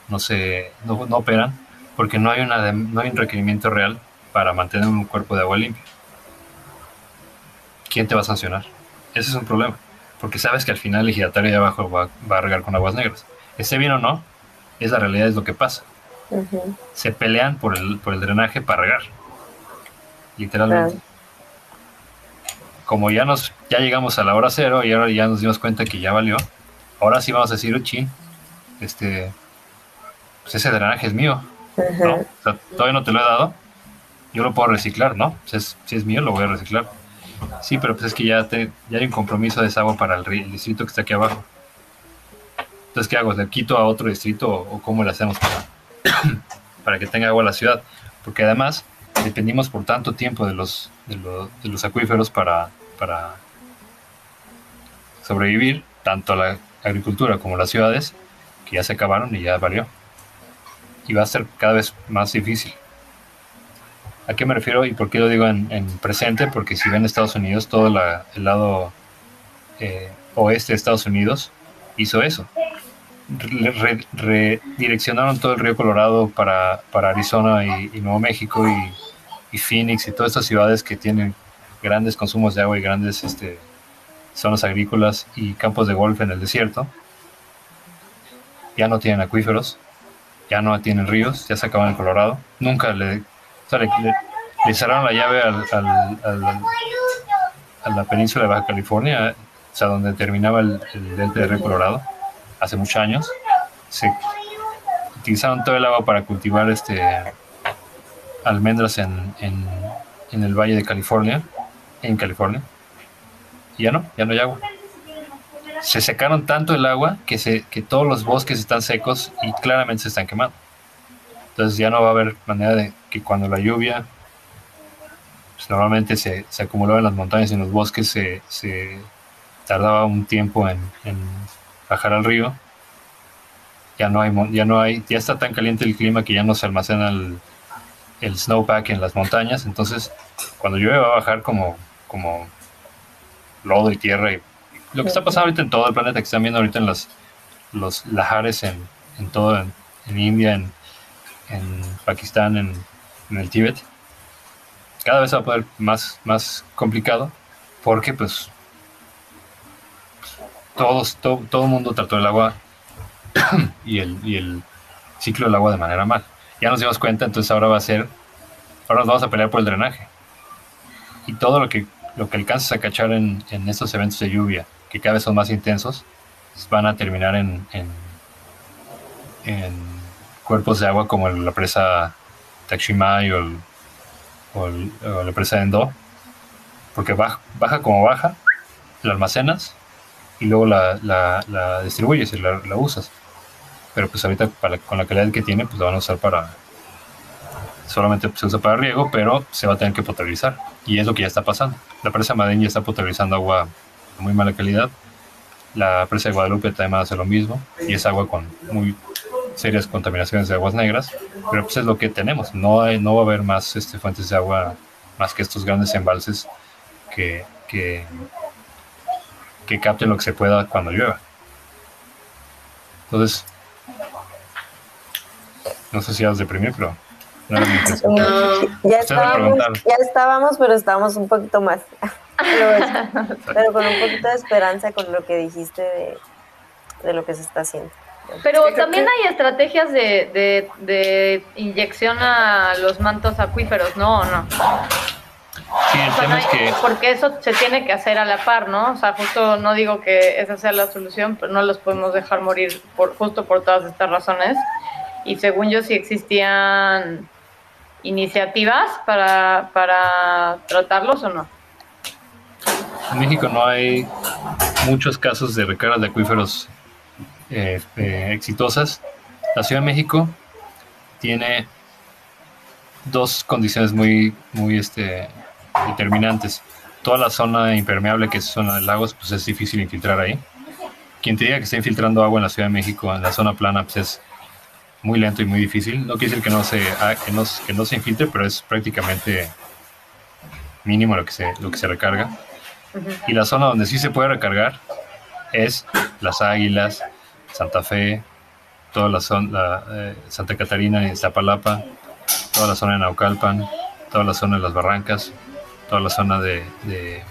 no se, no, no operan porque no hay, una, no hay un requerimiento real para mantener un cuerpo de agua limpio. ¿Quién te va a sancionar? Ese es un problema porque sabes que al final el ejidatario de abajo va, a regar con aguas negras. Esté bien o no, es la realidad, es lo que pasa. Se pelean por el, por el drenaje para regar. Literalmente. Como ya nos ya llegamos a la hora cero y ahora ya nos dimos cuenta que ya valió, ahora sí vamos a decir, chin, este, pues ese drenaje es mío. todavía no te lo he dado. Yo lo puedo reciclar, ¿no? Si es, si es mío, lo voy a reciclar Sí, pero pues es que ya, te, ya hay un compromiso de desagüe para el, distrito que está aquí abajo. Entonces, ¿qué hago? ¿Le quito a otro distrito o, cómo le hacemos para, *clears throat* para que tenga agua la ciudad? Porque además dependimos por tanto tiempo de los, de, los acuíferos para, para sobrevivir, tanto la agricultura como las ciudades, que ya se acabaron y ya valió. Y va a ser cada vez más difícil. ¿A qué me refiero y por qué lo digo en, presente? Porque si ven Estados Unidos, todo el lado eh, oeste de Estados Unidos hizo eso. redireccionaron todo el río Colorado para, Arizona y, Nuevo México y, Phoenix y todas estas ciudades que tienen grandes consumos de agua y grandes este, zonas agrícolas y campos de golf en el desierto. Ya no tienen acuíferos, ya no tienen ríos, ya se acaban el Colorado. Nunca le le, cerraron la llave al, a la península de Baja California, o sea, donde terminaba el, delta de Río Colorado, hace muchos años. Se utilizaron todo el agua para cultivar este almendras en, en, en el Valle de California, en California. Y ya no, ya no hay agua se secaron tanto el agua que, se, que todos los bosques están secos y claramente se están quemando. Entonces ya no va a haber manera de que cuando la lluvia pues normalmente se, se, acumulaba en las montañas y en los bosques, se, se tardaba un tiempo en, bajar al río. Ya no hay, ya no hay, ya está tan caliente el clima que ya no se almacena el, el snowpack en las montañas. Entonces, cuando llueve va a bajar como, como lodo y tierra. Y lo que está pasando ahorita en todo el planeta, que están viendo ahorita en los, los lahares en, en todo, en, en India, en, en Pakistán, en, el Tíbet, cada vez va a poder más, más complicado porque pues todos, todo, todo el mundo trató el agua *clears throat* y el, y el ciclo del agua de manera mal. Ya nos dimos cuenta, entonces ahora va a ser, ahora nos vamos a pelear por el drenaje. Y todo lo que, lo que alcances a cachar en, en estos eventos de lluvia, que cada vez son más intensos, van a terminar en, en en cuerpos de agua como la presa Taximay o, el- o el- o la presa Endo, porque baja, baja como baja, la almacenas y luego la, la- la distribuyes y la, la usas. Pero pues ahorita para- con la calidad que tiene, pues la van a usar para... Solamente se usa para riego, pero se va a tener que potabilizar. Y es lo que ya está pasando. La presa Madén ya está potabilizando agua muy mala calidad. La presa de Guadalupe también hace lo mismo. Y es agua con muy serias contaminaciones de aguas negras. Pero pues es lo que tenemos. No, hay, no va a haber más este, fuentes de agua más que estos grandes embalses que, que, que capten lo que se pueda cuando llueva. Entonces, no sé si vas a deprimir, pero no Ya estábamos, ya estábamos, pero estábamos un poquito más. Pero, *laughs* pero con un poquito de esperanza con lo que dijiste de, de lo que se está haciendo. Pero también que- hay estrategias de, de, de inyección a los mantos acuíferos, ¿no? ¿O no? Sí, el O sea, tema no es hay- que Porque eso se tiene que hacer a la par, ¿no? O sea, justo no digo que esa sea la solución, pero no los podemos dejar morir por, justo por todas estas razones. Y según yo, sí existían iniciativas para, para tratarlos o no. En México no hay muchos casos de recargas de acuíferos eh, eh, exitosas. La Ciudad de México tiene dos condiciones muy, muy este, determinantes. Toda la zona impermeable, que es zona de lagos, pues es difícil infiltrar ahí. Quien te diga que está infiltrando agua en la Ciudad de México, en la zona plana, pues es muy lento y muy difícil. No quiere decir que no se, ah, que no, se infiltre, pero es prácticamente mínimo lo que se, lo que se recarga. Y la zona donde sí se puede recargar es Las Águilas, Santa Fe, toda la zona, eh, Santa Catarina Iztapalapa, toda la zona de Naucalpan, toda la zona de las Barrancas, toda la zona de, de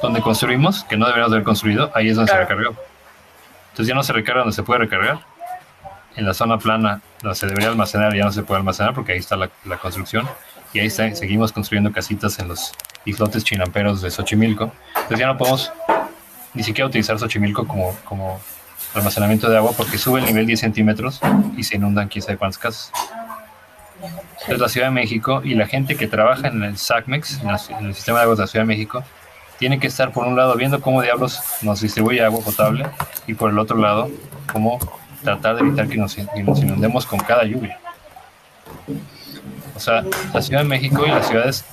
donde construimos, que no deberíamos haber construido, ahí es donde Claro. se recargó. Entonces ya no se recarga donde se puede recargar. En la zona plana, donde se debería almacenar, ya no se puede almacenar porque ahí está la, la construcción. Y ahí está- seguimos construyendo casitas en los islotes chinamperos de Xochimilco. Entonces ya no podemos ni siquiera utilizar Xochimilco como, como almacenamiento de agua porque sube el nivel 10 centímetros y se inundan quién sabe cuántas casas. Entonces la Ciudad de México y la gente que trabaja en el SACMEX, en, el sistema de aguas de la Ciudad de México, tiene que estar por un lado viendo cómo diablos nos distribuye agua potable y por el otro lado cómo tratar de evitar que nos inundemos con cada lluvia. O sea, la Ciudad de México y las ciudades,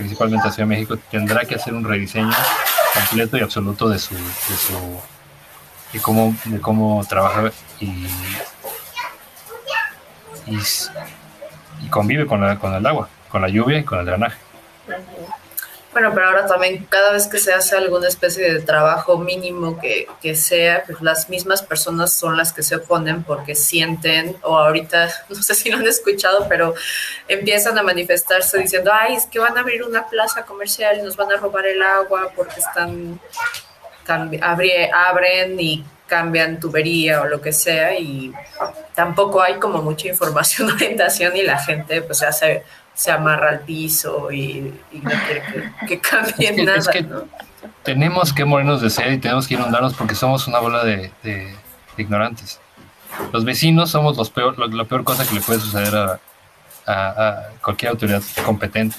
principalmente de México, tendrá que hacer un rediseño completo y absoluto de su, de su de cómo, de cómo trabaja y, y, y convive con, la, con el agua, con la lluvia y con el drenaje. Bueno, pero ahora también cada vez que se hace alguna especie de trabajo mínimo que, que sea, pues las mismas personas son las que se oponen porque sienten, o ahorita, *laughs* no sé si lo han escuchado, pero empiezan a manifestarse diciendo, ay, es que van a abrir una plaza comercial y nos van a robar el agua porque están, abren y cambian tubería o lo que sea y tampoco hay como mucha información, *laughs* orientación y la gente pues se hace se amarra al piso y, y no quiere que, que *laughs* cambie Es que- nada, es que- ¿no? Tenemos que morirnos de sed y tenemos que inundarnos porque somos una bola de, de- de ignorantes. Los vecinos somos los peor, lo- la peor cosa que le puede suceder a, a- a cualquier autoridad competente.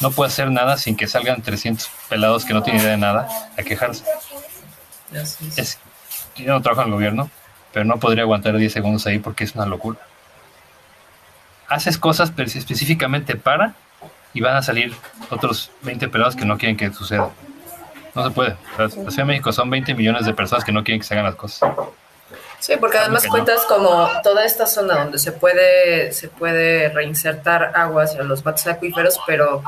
No puede hacer nada sin que salgan 300 pelados que no tienen idea de nada a quejarse. Es, yo no trabajo en el gobierno, pero no podría aguantar 10 segundos ahí porque es una locura. Haces cosas pero específicamente para y van a salir otros 20 pelados que no quieren que suceda. No se puede. O sea, La Ciudad de México son 20 millones de personas que no quieren que se hagan las cosas. Sí, porque además no. cuentas como toda esta zona donde se puede, se puede reinsertar agua hacia los bates acuíferos, pero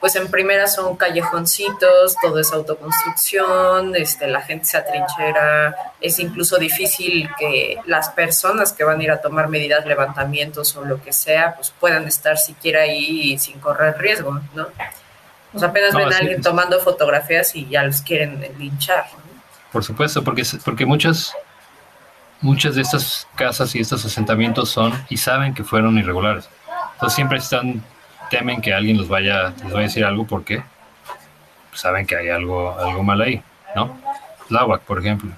pues en primera son callejoncitos, todo es autoconstrucción, este, la gente se atrinchera, es incluso difícil que las personas que van a ir a tomar medidas, levantamientos o lo que sea, pues puedan estar siquiera ahí sin correr riesgo, ¿no? Sea, apenas No, ven a alguien es- tomando fotografías y ya los quieren linchar, ¿no? Por supuesto, porque, porque muchas, muchas de estas casas y estos asentamientos son y saben que fueron irregulares. Entonces siempre están, temen que alguien los vaya, les vaya a decir algo porque saben que hay algo, algo mal ahí, ¿no? Tláhuac, por ejemplo.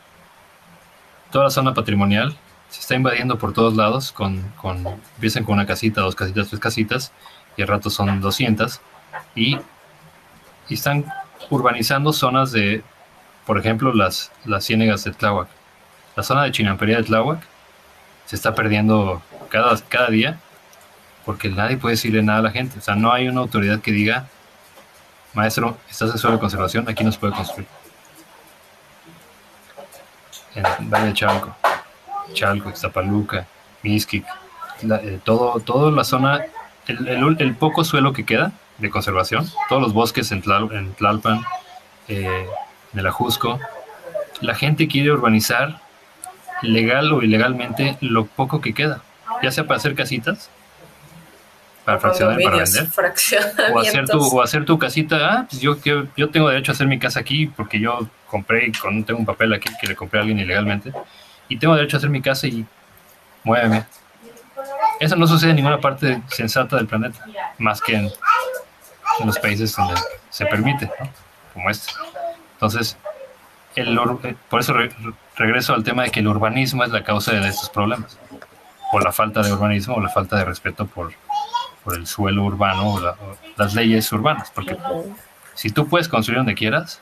Toda la zona patrimonial se está invadiendo por todos lados, con, con, empiezan con una casita, dos casitas, tres casitas, y al rato son 200, y, y están urbanizando zonas de, por ejemplo, las, las ciénegas de Tláhuac. La zona de Chinampería de Tláhuac se está perdiendo cada, cada día porque nadie puede decirle nada a la gente. O sea, no hay una autoridad que diga, maestro, estás en suelo de conservación, aquí no se puede construir. En Valle de Chalco, Chalco, Iztapaluca, Mixquic, eh, todo, toda la zona, el, el- el poco suelo que queda de conservación, todos los bosques en, Tlal- en Tlalpan, eh, en el Ajusco, la gente quiere urbanizar legal o ilegalmente lo poco que queda, ya sea para hacer casitas, para fraccionar y para vender, *laughs* o hacer tu, o hacer tu casita, ah, pues yo, yo, yo tengo derecho a hacer mi casa aquí porque yo compré, y con, tengo un papel aquí que le compré a alguien ilegalmente, y tengo derecho a hacer mi casa y muéveme. Eso no sucede en ninguna parte sensata del planeta, más que en, en los países donde se permite, ¿no? como este. Entonces, el, eh, por eso re- regreso al tema de que el urbanismo es la causa de estos problemas, o la falta de urbanismo, o la falta de respeto por, por el suelo urbano o, la- o las leyes urbanas, porque si tú puedes construir donde quieras,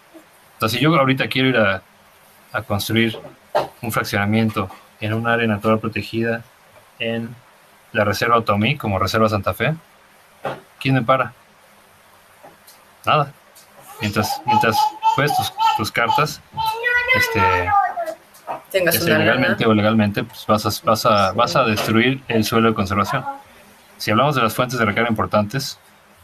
o sea, si yo ahorita quiero ir a, a construir un fraccionamiento en un área natural protegida en la Reserva Otomí, como Reserva Santa Fe, ¿quién me para? Nada. Mientras, mientras juegues tus, tus cartas, este, Tengas una legalmente o legalmente, pues vas a, vas, a, vas a destruir el suelo de conservación. Si hablamos de las fuentes de recarga importantes,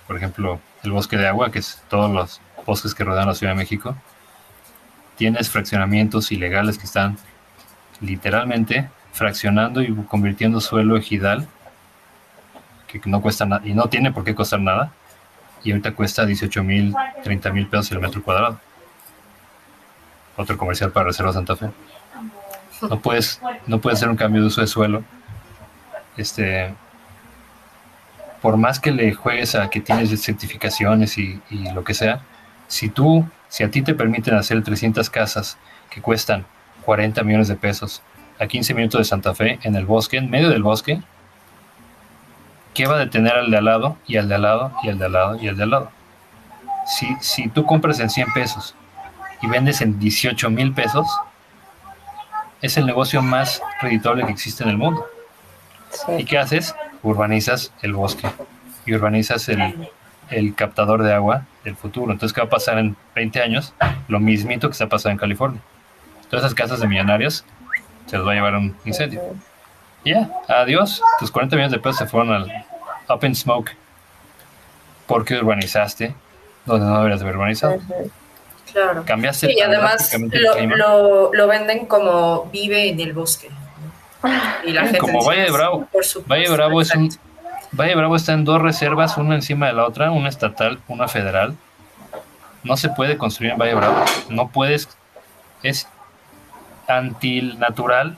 por ejemplo, el bosque de agua, que es todos los bosques que rodean la Ciudad de México, tienes fraccionamientos ilegales que están literalmente fraccionando y convirtiendo suelo ejidal, que no cuesta nada, y no tiene por qué costar nada, y ahorita cuesta 18 mil, 30 mil pesos el metro cuadrado. Otro comercial para Reserva Santa Fe no puedes no puedes hacer un cambio de uso de suelo este por más que le juegues a que tienes certificaciones y, y lo que sea si tú si a ti te permiten hacer 300 casas que cuestan 40 millones de pesos a 15 minutos de Santa Fe en el bosque en medio del bosque ¿qué va a detener al de al lado y al de al lado y al de al lado y al de al lado? Si, si tú compras en 100 pesos y vendes en 18 mil pesos, es el negocio más redituable que existe en el mundo. ¿Y qué haces? Urbanizas el bosque y urbanizas el, el captador de agua del futuro. Entonces, ¿qué va a pasar en 20 años? Lo mismito que está pasando en California. Todas esas casas de millonarios se los va a llevar un incendio. Y Ya, adiós. Tus 40 millones de pesos se fueron al up in smoke porque urbanizaste donde no deberías haber urbanizado. Claro. Cambiaste Sí, y además lo, lo venden como vive en el bosque. Y la gente Como Valle de "Sí, Bravo. por supuesto, Valle Bravo es un exacto". Valle Bravo está en dos reservas, una encima de la otra, una estatal, una federal. No se puede construir en Valle Bravo. No puedes. Es antinatural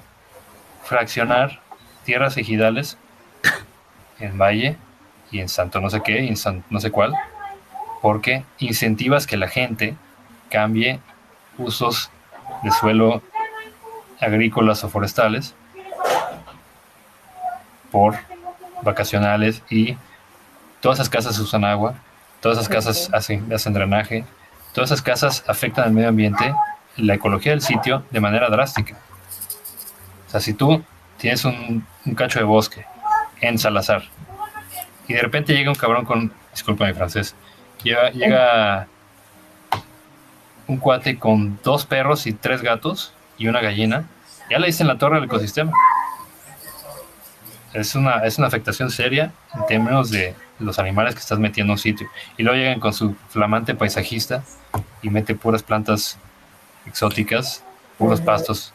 fraccionar tierras ejidales en Valle y en Santo no sé qué, y en San no sé cuál, porque incentivas que la gente cambie usos de suelo agrícolas o forestales por vacacionales y todas esas casas usan agua, todas esas casas hacen, hacen drenaje, todas esas casas afectan al medio ambiente la ecología del sitio de manera drástica. O sea, si tú tienes un, un cacho de bosque en Salazar y de repente llega un cabrón con, disculpa mi francés, llega, llega un cuate con dos perros y tres gatos y una gallina, ya le dicen la torre al ecosistema es una, es una afectación seria en términos de los animales que estás metiendo a un sitio. Y luego llegan con su flamante paisajista y mete puras plantas exóticas, puros pastos,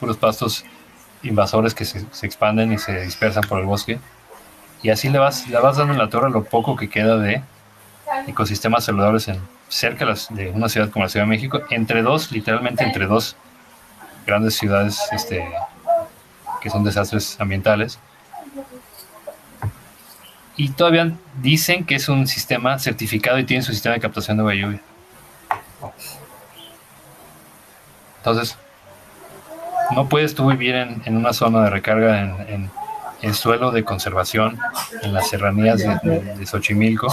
puros pastos invasores que se, se expanden y se dispersan por el bosque. Y así le vas, le vas dando en la torre lo poco que queda de ecosistemas saludables en, cerca de, una ciudad como la Ciudad de México, entre dos, literalmente entre dos grandes ciudades este, que son desastres ambientales y todavía dicen que es un sistema certificado y tiene su sistema de captación de agua lluvia. Entonces, no puedes tú vivir en, en una zona de recarga en, en, en suelo de conservación en las serranías de, de- Xochimilco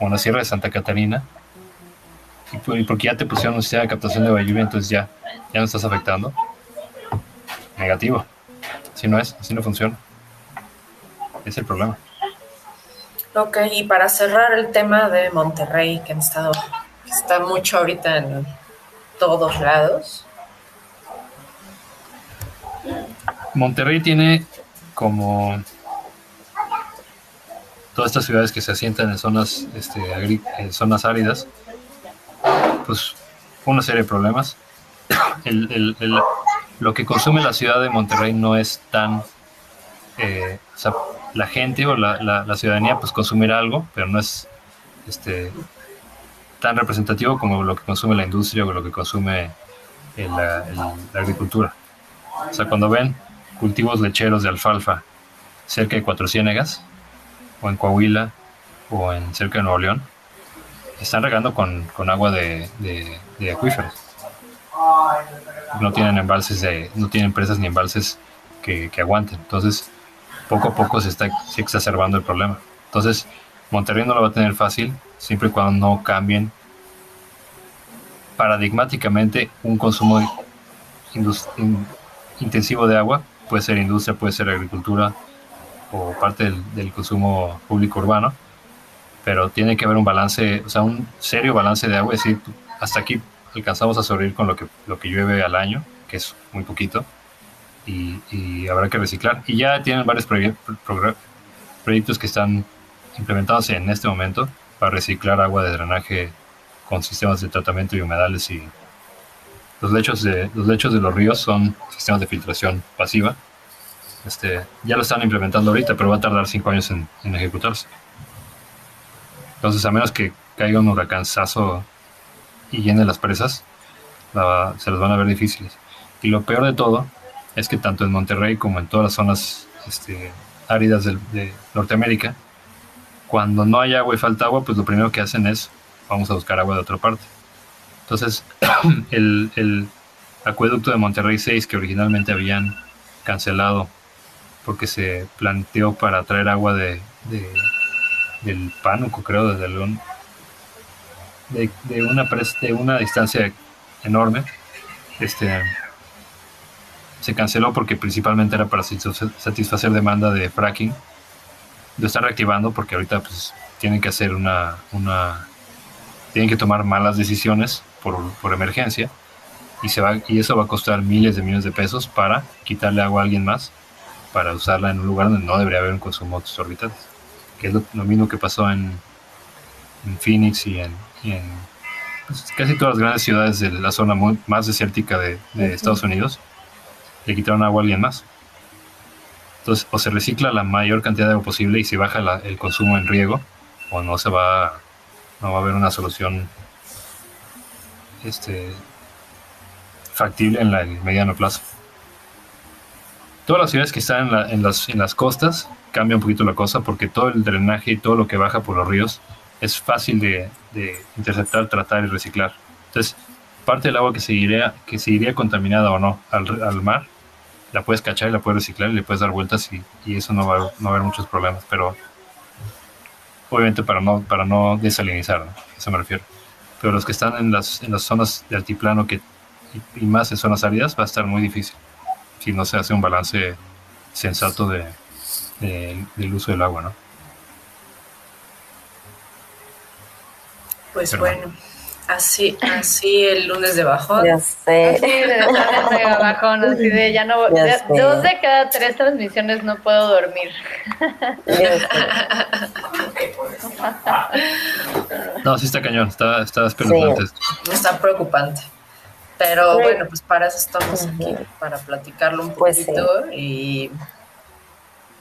o en la Sierra de Santa Catarina y, por- y porque ya te pusieron un sistema de captación de agua lluvia, entonces ya, ya no estás afectando. Negativo. Así no es, así no funciona. Es el problema. Ok, y para cerrar el tema de Monterrey, que han estado, está mucho ahorita en todos lados. Monterrey tiene como todas estas ciudades que se asientan en zonas, este, zonas áridas, pues una serie de problemas. *coughs* El- el- lo que consume la ciudad de Monterrey no es tan, eh, la gente o la, la- ciudadanía pues consumirá algo, pero no es este, tan representativo como lo que consume la industria o lo que consume el- la- el- la agricultura. O sea, cuando ven cultivos lecheros de alfalfa cerca de Cuatro Ciénegas, o en Coahuila, o en cerca de Nuevo León, están regando con, con agua de, de, acuíferos. No tienen embalses no tienen presas ni embalses que, que aguanten. Entonces, poco a poco se está exacerbando el problema. Entonces, Monterrey no lo va a tener fácil siempre y cuando no cambien paradigmáticamente un consumo intensivo de agua, puede ser industria, puede ser agricultura o parte del, del consumo público urbano, pero tiene que haber un balance, o sea, un serio balance de agua, es decir, hasta aquí alcanzamos a sobrevivir con lo que, lo que llueve al año, que es muy poquito, y, y habrá que reciclar. Y ya tienen varios proye- proyectos que están implementándose en este momento para reciclar agua de drenaje con sistemas de tratamiento y humedales y los lechos de los lechos de los ríos son sistemas de filtración pasiva. Este, ya lo están implementando ahorita, pero va a tardar cinco años en, en ejecutarse. Entonces, a menos que caiga un huracanzazo y llene las presas, la- se las van a ver difíciles. Y lo peor de todo es que tanto en Monterrey como en todas las zonas este, áridas del- de Norteamérica, cuando no hay agua y falta agua, pues lo primero que hacen es vamos a buscar agua de otra parte. Entonces, *clears throat* el, el acueducto de Monterrey 6 que originalmente habían cancelado porque se planteó para traer agua de, de- del Pánuco, creo, desde León, de, de una de una distancia enorme, este se canceló porque principalmente era para satisfacer- demanda de fracking. Lo están reactivando porque ahorita pues tienen que hacer una, una tienen que tomar malas decisiones por, por emergencia y se va y eso va a costar miles de millones de pesos para quitarle agua a alguien más para usarla en un lugar donde no debería haber un consumo exorbitante que es lo, lo mismo que pasó en, en Phoenix y en, y en, pues, casi todas las grandes ciudades de la zona muy- más desértica de, de Estados Unidos le quitaron agua a alguien más entonces o se recicla la mayor cantidad de agua posible y se baja el consumo en riego o no se va no va a haber una solución este, factible en la- el mediano plazo. Todas las ciudades que están en, la- en las, en las costas cambia un poquito la cosa porque todo el drenaje y todo lo que baja por los ríos es fácil de, interceptar, tratar y reciclar. Entonces, parte del agua que se iría, que se iría contaminada o no al, al mar, la puedes cachar y la puedes reciclar y le puedes dar vueltas y, y eso no va, a- no va a haber muchos problemas. Pero obviamente para no, para no desalinizar, ¿no? a eso me refiero. Pero los que están en las, en las zonas de altiplano que, y, y más en zonas áridas va a estar muy difícil si no se hace un balance sensato de, de- del uso del agua, ¿no? Pues Pero bueno, así, así el lunes de bajón. Ya Así sé. de salen de abajo, ¿no? *laughs* Así de ya no. Ya de- sé. dos de cada tres transmisiones no puedo dormir. Ya. No, sí está cañón, está, está espeluznante. Está preocupante. Pero Sí. bueno, pues para eso estamos aquí, para platicarlo un Pues sí. poquito y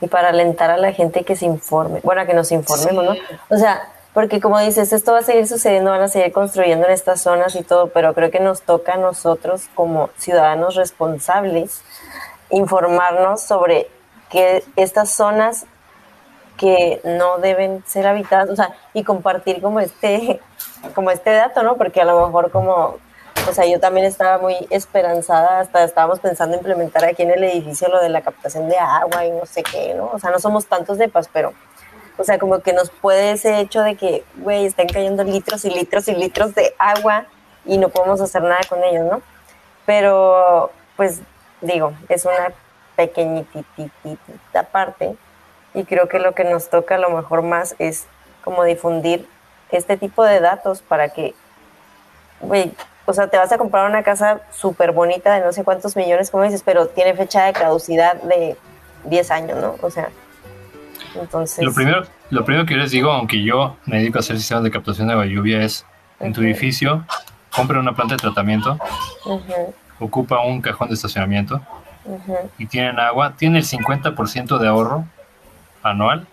y para alentar a la gente que se informe, bueno, a que nos informemos, Sí. ¿no? O sea, porque como dices, esto va a seguir sucediendo, van a seguir construyendo en estas zonas y todo, pero creo que nos toca a nosotros como ciudadanos responsables informarnos sobre que estas zonas que no deben ser habitadas, o sea, y compartir como este, como este dato, ¿no? Porque a lo mejor como o sea, yo también estaba muy esperanzada, hasta estábamos pensando implementar aquí en el edificio lo de la captación de agua y no sé qué, ¿no? O sea, no somos tantos depas, pero, o sea, como que nos puede ese hecho de que, güey, están cayendo litros y litros y litros de agua y no podemos hacer nada con ellos, ¿no? Pero, pues, digo, es una pequeñitita parte y creo que lo que nos toca a lo mejor más es como difundir este tipo de datos para que, güey, o sea, te vas a comprar una casa súper bonita de no sé cuántos millones, como dices, pero tiene fecha de caducidad de 10 años, ¿no? O sea, entonces... Lo primero, lo primero que yo les digo, aunque yo me dedico a hacer sistemas de captación de agua lluvia, es en tu edificio, compra una planta de tratamiento, ocupa un cajón de estacionamiento y tienen agua, tiene el 50% de ahorro anual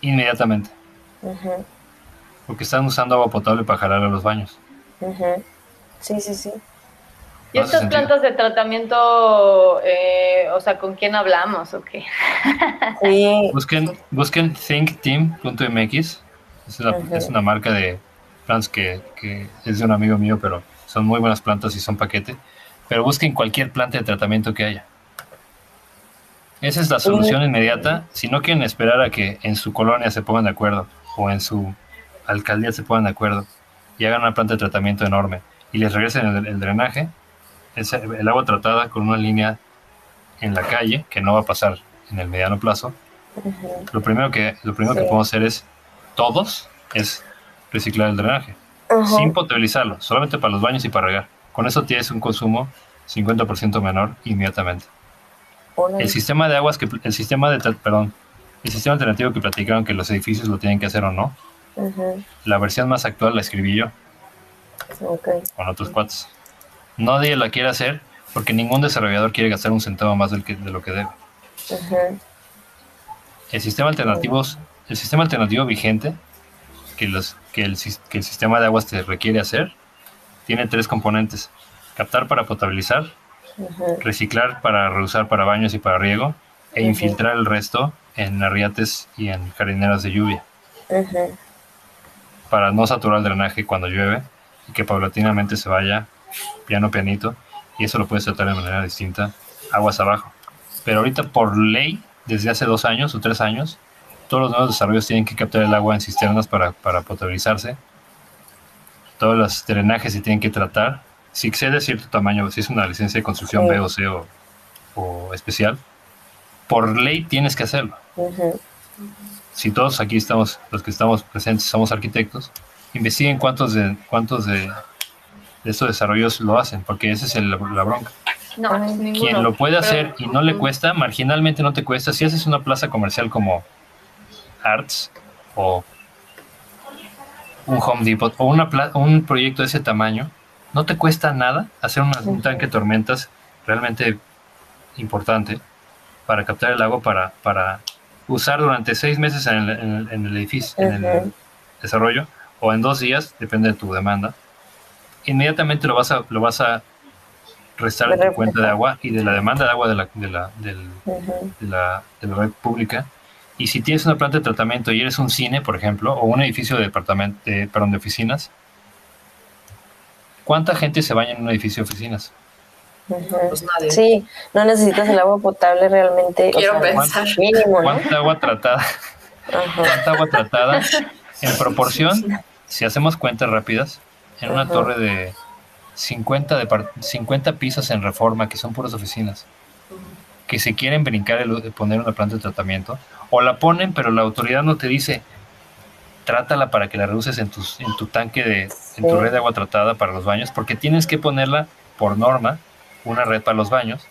inmediatamente. Porque están usando agua potable para jalar a los baños. Sí, sí, sí. ¿Y estas plantas de tratamiento, eh, o sea, con quién hablamos o qué? *laughs* Busquen, busquen thinkteam.mx. Es una, es una marca de plantas que, que, es de un amigo mío, pero son muy buenas plantas y son paquete. Pero busquen cualquier planta de tratamiento que haya. Esa es la solución inmediata. Si no quieren esperar a que en su colonia se pongan de acuerdo o en su alcaldía se pongan de acuerdo y hagan una planta de tratamiento enorme y les regresen el, drenaje, el agua tratada con una línea en la calle que no va a pasar en el mediano plazo. Lo primero que lo primero que podemos hacer es todos es reciclar el drenaje sin potabilizarlo, solamente para los baños y para regar. Con eso tienes un consumo 50% menor inmediatamente. El sistema de aguas que el sistema de perdón, el sistema alternativo que platicaron que los edificios lo tienen que hacer o no. La versión más actual la escribí yo. Con otros cuates. Nadie la quiere hacer porque ningún desarrollador quiere gastar un centavo más del que, de lo que debe. El sistema alternativo, el sistema alternativo vigente que, los, que, el, que el sistema de aguas te requiere hacer tiene tres componentes. Captar para potabilizar, reciclar para reusar para baños y para riego e infiltrar el resto en arriates y en jardineras de lluvia. Para no saturar el drenaje cuando llueve y que paulatinamente se vaya piano pianito y eso lo puedes tratar de manera distinta aguas abajo. Pero ahorita por ley, desde hace dos años o tres años, todos los nuevos desarrollos tienen que captar el agua en cisternas para, para potabilizarse. Todos los drenajes se tienen que tratar si excede cierto tamaño, si es una licencia de construcción B o C o, especial, por ley tienes que hacerlo. Si todos aquí estamos, los que estamos presentes, somos arquitectos, investiguen cuántos de cuántos de, estos desarrollos lo hacen, porque esa es la bronca. No, Quien lo puede hacer y no le cuesta, marginalmente no te cuesta. Si haces una plaza comercial como Arts o un Home Depot o una un proyecto de ese tamaño, no te cuesta nada hacer un tanque de tormentas realmente importante para captar el agua para, para usar durante seis meses en el, edificio, en el desarrollo, o en dos días, depende de tu demanda. Inmediatamente lo vas a, lo vas a restar de tu cuenta de agua y de la demanda de agua de la, de la, de la, de la red pública. Y si tienes una planta de tratamiento y eres un cine, por ejemplo, o un edificio de departamento, perdón, de oficinas, ¿Cuánta gente se baña en un edificio de oficinas? Pues nadie. Sí, no necesitas el agua potable realmente. Quiero pensar. ¿Cuánta agua tratada? ¿Cuánta agua tratada? En proporción, si hacemos cuentas rápidas, en una torre de 50, de 50 pisos en reforma, que son puras oficinas, que se quieren brincar el, poner una planta de tratamiento, o la ponen, pero la autoridad no te dice, trátala para que la reduces en, tus, en tu tanque de, en tu red de agua tratada para los baños, porque tienes que ponerla por norma, una red para los baños.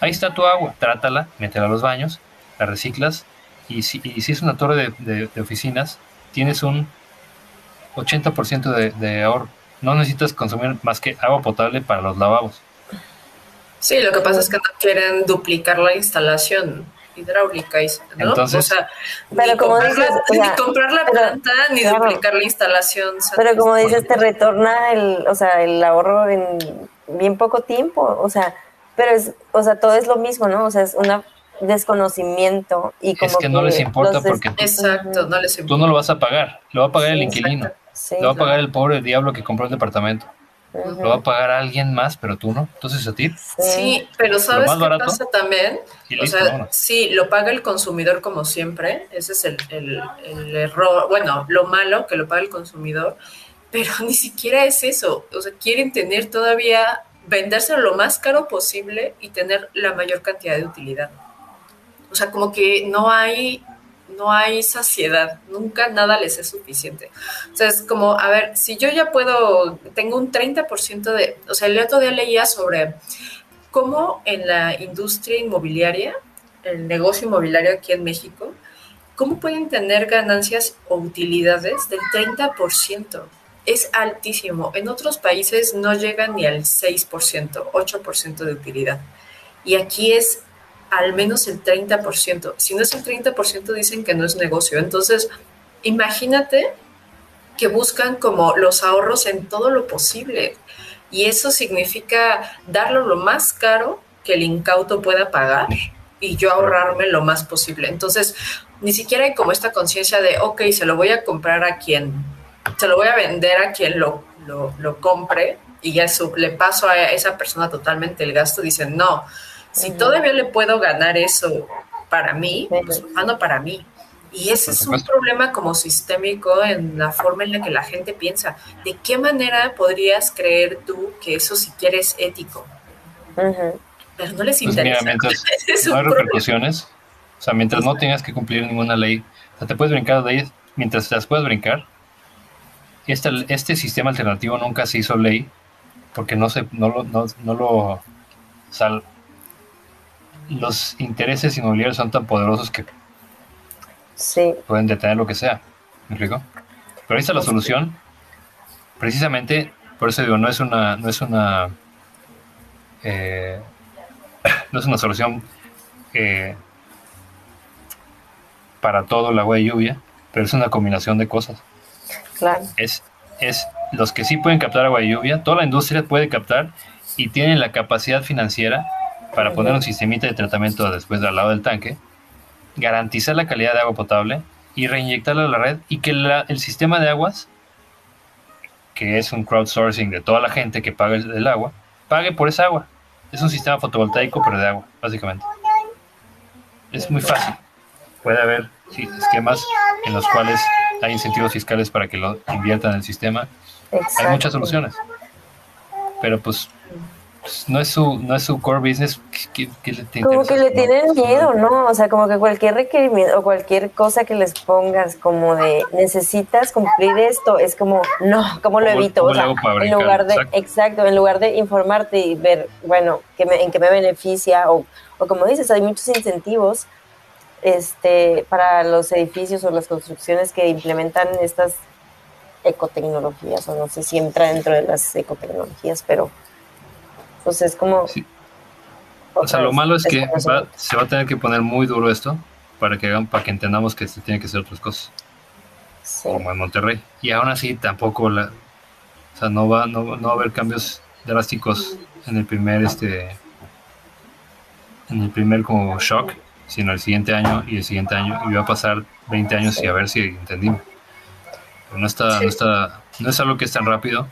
Ahí está tu agua, trátala, métela a los baños, la reciclas, y si, y si es una torre de, oficinas, tienes un 80% de, de ahorro. No necesitas consumir más que agua potable para los lavabos. Sí, lo que pasa es que no quieren duplicar la instalación hidráulica, y Entonces, o sea, pero ni, como comprar, dices, la, *laughs* ni comprar la planta ni duplicar la instalación. Pero como dices, te retorna el, o sea, el ahorro en bien poco tiempo, o sea, pero es, o sea, todo es lo mismo, ¿no? O sea, es un desconocimiento y como es que, no les importa porque tú, exacto, no les importa. tú no lo vas a pagar, lo va a pagar el inquilino, lo va a pagar el pobre diablo que compró el departamento. lo va a pagar alguien más, pero tú no. Entonces a ti. Sí, pero ¿sabes más qué barato, pasa también? y o sea, vámonos. sí, lo paga el consumidor como siempre. Ese es el, el- el error, bueno, lo malo que lo paga el consumidor, pero *laughs* ni siquiera es eso. O sea, quieren tener todavía, vendérselo lo más caro posible y tener la mayor cantidad de utilidad. O sea, como que no hay, no hay saciedad, nunca nada les es suficiente. O sea, es como, a ver, si yo ya puedo, tengo un 30% de, o sea, el otro día leía sobre cómo en la industria inmobiliaria, el negocio inmobiliario aquí en México, cómo pueden tener ganancias o utilidades del 30%. Es altísimo. En otros países no llegan ni al 6%, 8% de utilidad. Y aquí es al menos el 30%. Si no es el 30%, dicen que no es negocio. Entonces, imagínate que buscan como los ahorros en todo lo posible. Y eso significa darlo lo más caro que el incauto pueda pagar y yo ahorrarme lo más posible. Entonces, ni siquiera hay como esta conciencia de, ok, se lo voy a comprar a quien, se lo voy a vender a quien lo, lo, lo compre y ya su- le paso a esa persona totalmente el gasto. Dicen, no, si todavía le puedo ganar eso para mí, pues mano para mí. Y ese es un problema como sistémico en la forma en la que la gente piensa. ¿De qué manera podrías creer tú que eso siquiera es ético? Pero no les Pues interesa. mira, mientras *laughs* es no hay problema. repercusiones, o sea, mientras no tengas que cumplir ninguna ley, o sea, te puedes brincar leyes, mientras te las puedas brincar, este, este sistema alternativo nunca se hizo ley porque no se, no lo, no, no lo, o sea, los intereses inmobiliarios son tan poderosos que Sí, pueden detener lo que sea. ¿Me explico? Pero ahí está la solución. Precisamente, por eso digo, no es una, no es una, eh, *coughs* no es una solución eh, para todo el agua de lluvia, pero es una combinación de cosas. claro. Es, es los que sí pueden captar agua de lluvia, toda la industria puede captar y tienen la capacidad financiera para poner un sistemita de tratamiento después al lado del tanque, garantizar la calidad de agua potable y reinyectarla a la red y que la- el sistema de aguas, que es un crowdsourcing de toda la gente que paga el, el agua, pague por esa agua. Es un sistema fotovoltaico pero de agua, básicamente. Es muy fácil. Puede haber sí, esquemas en los cuales hay incentivos fiscales para que lo inviertan en el sistema. Hay muchas soluciones. Pero pues, pues, no es su no es su core business. ¿Qué, qué le te Como que le tienen miedo, ¿no? O sea, como que cualquier requerimiento o cualquier cosa que les pongas como de necesitas cumplir esto, es como, no, ¿cómo lo ¿Cómo- evito? cómo O sea, en lugar de, Exacto. exacto. en lugar de informarte y ver, bueno, que me- en qué me beneficia o, o como dices, hay muchos incentivos este, para los edificios o las construcciones que implementan estas ecotecnologías, o no sé si entra dentro de las ecotecnologías, pero pues es como... Sí. O sea, lo malo es que va- se va a tener que poner muy duro esto para que hagan, para que entendamos que se tiene que hacer otras cosas, Sí. como en Monterrey. Y aún así tampoco la, o sea, no va, no, no va a haber cambios drásticos en el primer este en el primer como shock, sino el siguiente año y el siguiente año, y va a pasar 20 años y a ver si entendimos. Pero no está, no está, no es algo que es tan rápido.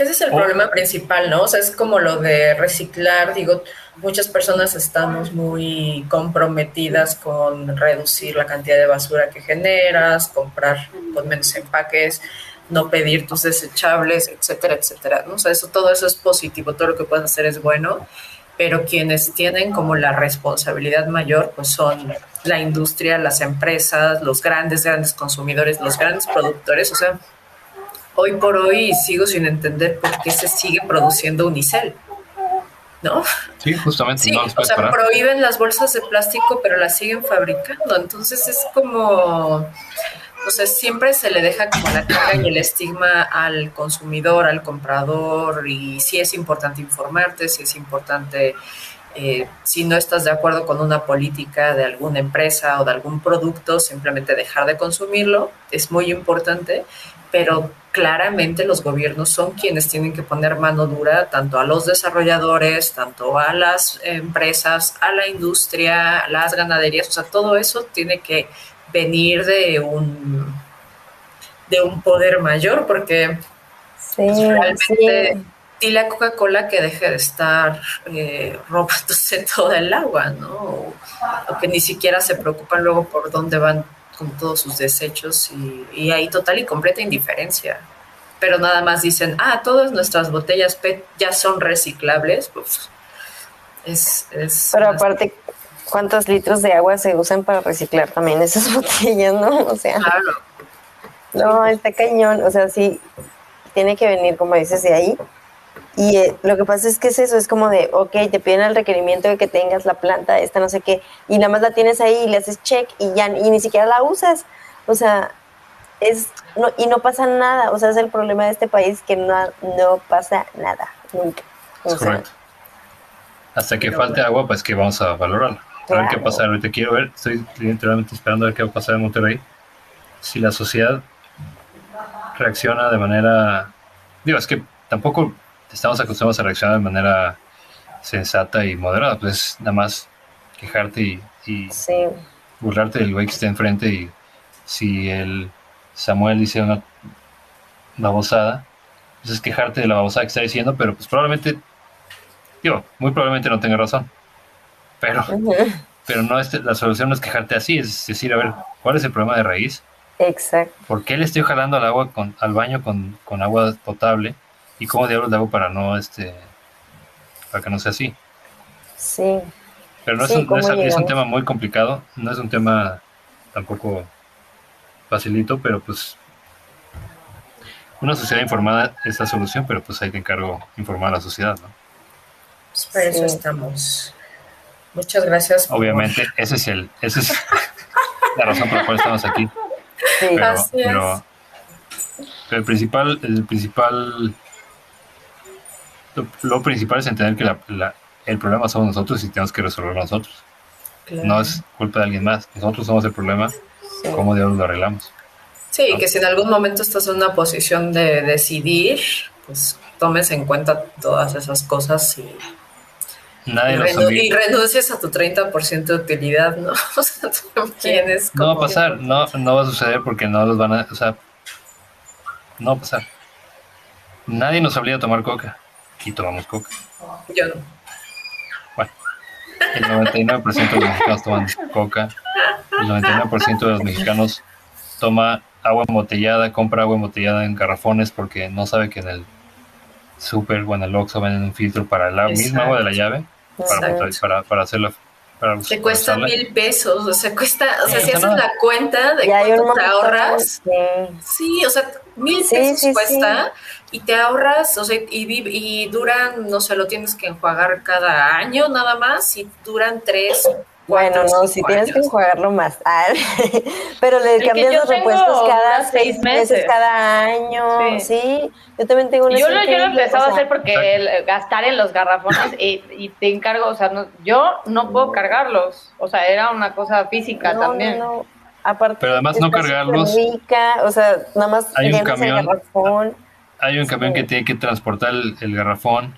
Que ese es el Oh. problema principal, ¿no? O sea, es como lo de reciclar, digo, muchas personas estamos muy comprometidas con reducir la cantidad de basura que generas, comprar con menos empaques, no pedir tus desechables, etcétera, etcétera, ¿no? O sea, eso, todo eso es positivo, todo lo que puedes hacer es bueno, pero quienes tienen como la responsabilidad mayor, pues son la industria, las empresas, los grandes, grandes consumidores, los grandes productores, o sea, hoy por hoy sigo sin entender por qué se sigue produciendo unicel, ¿no? Sí, justamente, Sí, no los o sea, parar. prohíben las bolsas de plástico, pero las siguen fabricando. Entonces es como, o sea, siempre se le deja como la carga y el estigma al consumidor, al comprador, y sí es importante informarte, sí es importante, eh, si no estás de acuerdo con una política de alguna empresa o de algún producto, simplemente dejar de consumirlo, es muy importante, pero claramente los gobiernos son quienes tienen que poner mano dura tanto a los desarrolladores, tanto a las empresas, a la industria, a las ganaderías, o sea, todo eso tiene que venir de un de un poder mayor porque Sí, realmente sí. dile a Coca-Cola que deje de estar eh, robándose *laughs* todo el agua, ¿no? O, o que ni siquiera se preocupan luego por dónde van con todos sus desechos y, y hay total y completa indiferencia. Pero nada más dicen, ah, todas nuestras botellas PET ya son reciclables. Es, es Pero aparte, ¿cuántos litros de agua se usan para reciclar también esas *laughs* botellas, no? O sea, Claro, no, está cañón. O sea, sí, tiene que venir, como dices, de ahí. Y eh, lo que pasa es que es eso, es como de, ok, te piden el requerimiento de que tengas la planta, esta no sé qué, y nada más la tienes ahí y le haces check y ya, y ni siquiera la usas. O sea, es, no, y no pasa nada. O sea, es el problema de este país que no, no pasa nada, nunca. O Es sea, correcto. Hasta que falte agua, pues que vamos a valorarlo. A ver qué pasa. Ahorita quiero ver, estoy literalmente esperando a ver qué va a pasar en Monterrey. Si la sociedad reacciona de manera. Digo, es que tampoco estamos acostumbrados a reaccionar de manera sensata y moderada. Pues nada más quejarte y, y sí, burlarte del güey que está enfrente. Y si el Samuel dice una babosada, pues es quejarte de la babosada que está diciendo, pero pues probablemente, digo, muy probablemente no tenga razón. Pero, pero no es, la solución no es quejarte así, es decir, a ver, ¿cuál es el problema de raíz? exacto. ¿Por qué le estoy jalando al agua con, al baño con, con agua potable? ¿Y cómo diablos le hago para no este para que no sea así? Sí, Pero no, Sí, es, un, no ¿cómo es, es un tema muy complicado, no es un tema tampoco facilito, pero pues una sociedad informada es la solución, pero pues ahí te encargo informar a la sociedad, ¿no? pues para eso Sí. estamos. Muchas gracias. por- Obviamente, *laughs* ese es el, ese es la razón por la cual estamos aquí. sí. Pero, Así es. pero, pero el principal, el principal, lo, lo principal es entender que la- la- el problema somos nosotros y tenemos que resolverlo nosotros. Claro. No es culpa de alguien más. Nosotros somos el problema. Sí. ¿Cómo diablos lo arreglamos? Sí, que si en algún momento estás en una posición de decidir, pues tomes en cuenta todas esas cosas y, y, Nadie y renuncies a tu 30% de utilidad, ¿no? *laughs* O sea, No va a pasar, no, no va a suceder porque no los van a, o sea, no va a pasar. Nadie nos obliga a tomar coca y tomamos coca. Yo no. Bueno, el 99% de los mexicanos toman coca, el 99% de los mexicanos toma agua embotellada, compra agua embotellada en garrafones porque no sabe que en el súper o en el Oxxo venden un filtro para la misma Exacto. agua de la llave para, para, para hacerla. Para Te cuesta usarla. mil pesos, o sea, cuesta, o sea, Sí, si haces la cuenta de cuánto te ahorras, sí. sí, o sea, mil Sí, pesos sí, cuesta y te ahorras, o sea, y, y duran, no sé, lo tienes que enjuagar cada año nada más y duran tres, Bueno, no, si tienes que enjuagarlo más. Ah, *laughs* pero le que cambias los repuestos cada seis meses, meses. cada año. Sí. Sí. yo también tengo una Yo lo, yo lo empezaba o a hacer porque el gastar en los garrafones y, y te encargo, o sea, no, yo no puedo cargarlos, o sea, era una cosa física no, también. No, no. Aparte, Pero además no cargarlos. rica, o sea, nada más Hay un llenas el camión. garrafón. Hay un camión Sí. que tiene que transportar el, el garrafón,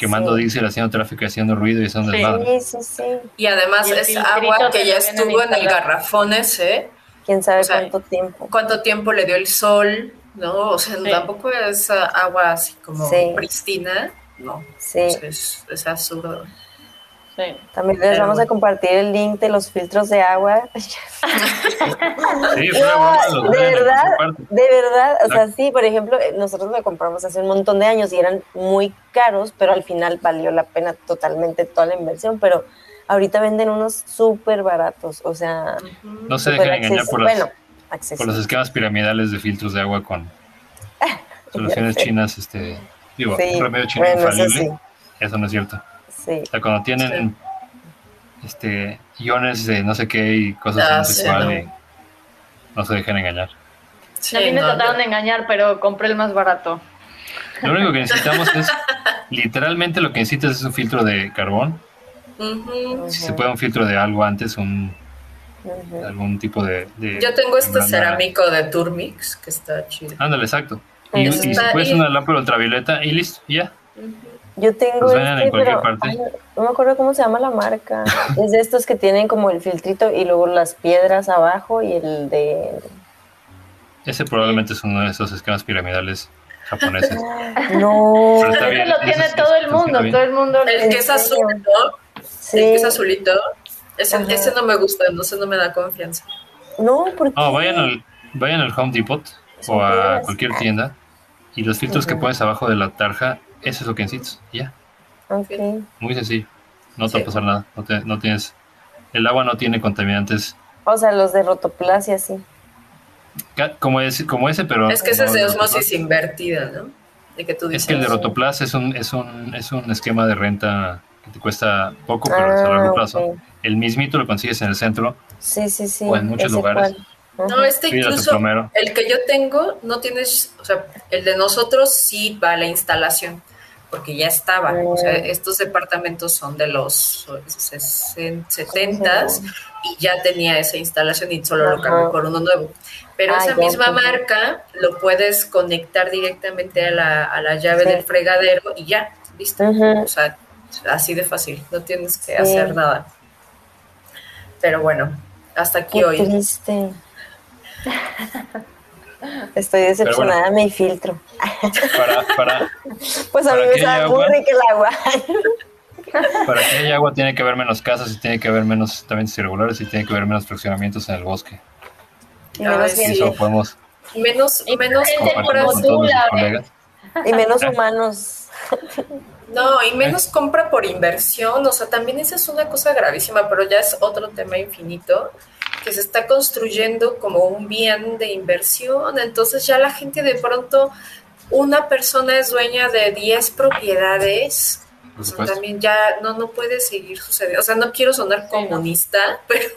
quemando Sí. diésel, haciendo tráfico y haciendo ruido y haciendo Sí. desmadre. Sí, sí, sí. Y además Y es agua que ya estuvo en el garrafón ese, Quién sabe O sea, cuánto tiempo. cuánto tiempo le dio el sol, ¿no? O sea, Sí. tampoco es ah, agua así como Sí. pristina, no, Sí. o sea, es, es absurdo. Sí. También les vamos a compartir el link de los filtros de agua. *laughs* Sí, una *laughs* de verdad, de verdad, o sea, sí, por ejemplo, eh, nosotros lo compramos hace un montón de años y eran muy caros, pero al final valió la pena totalmente toda la inversión, pero ahorita venden unos súper baratos, o sea, No se dejen engañar por, las, bueno, por los esquemas piramidales de filtros de agua con *laughs* soluciones chinas, este, digo, Sí, un remedio chino bueno, eso infalible. sí. Eso no es cierto. Sí, O sea, cuando tienen este iones de no sé qué y cosas Ah, no sí, sé cuál, no. y no se dejen engañar. Sí, a mí me no, trataron de engañar, pero compré el más barato. Lo único que necesitamos es, *laughs* literalmente lo que necesitas es un filtro de carbón. Si se puede un filtro de algo antes, un, algún tipo de... de- Yo tengo este cerámico de Turmix que está chido. Ándale, exacto. Y, y si puedes una lámpara ultravioleta y listo, y ya. Yo tengo este, cualquier pero parte. ay, no me acuerdo cómo se llama la marca. es de estos que tienen como el filtrito y luego las piedras abajo y el de... Ese probablemente es uno de esos esquemas piramidales japoneses. *laughs* No. Pero está Ese lo tiene todo el mundo, todo el mundo. El que es ¿En azul? ¿no? Sí. El que es azulito. Ese, ese no me gusta, no sé, no me da confianza. No, porque. No, vayan al, vayan al Home Depot o a cualquier tienda y los filtros que pones abajo de la tarja, eso es lo que necesitas. Ya, muy sencillo. No te Sí. va a pasar nada. No, te- no tienes, el agua no tiene contaminantes O sea, los de rotoplas y así. ca- como ese, como ese pero Es que ese es no de osmosis invertida, ¿no? De que tú Es que el de Rotoplas es un, es un, es un esquema de renta que te cuesta poco, pero es a largo Ah, plazo. El mismito lo consigues en el centro Sí, sí, sí. O en muchos ese lugares. cual. No, este incluso, el que yo tengo, no tienes, o sea, el de nosotros sí va a la instalación, porque ya estaba. O sea, estos departamentos son de los 70 y ya tenía esa instalación y solo lo Ajá. cambié por uno nuevo. Pero Ah, esa misma entendí. marca lo puedes conectar directamente a la, a la llave Sí. del fregadero y ya, listo. O sea, así de fácil, no tienes que Sí. hacer nada. Pero bueno, hasta aquí Qué hoy. triste. *laughs* Estoy decepcionada de mi filtro. Para, para, *laughs* Pues a mí ¿Para me sabe muy rico el agua. para que haya agua tiene que haber menos casas y tiene que haber menos tratamientos irregulares y tiene que haber menos fraccionamientos en el bosque. Y menos, Y eso podemos Menos, Y menos Laura. colegas. y menos humanos. *laughs* No, y menos compra por inversión, o sea, también esa es una cosa gravísima, pero ya es otro tema infinito, que se está construyendo como un bien de inversión, entonces ya la gente de pronto, una persona es dueña de 10 propiedades, Por o sea, también ya no, no puede seguir sucediendo, o sea, no quiero sonar comunista, *laughs* pero,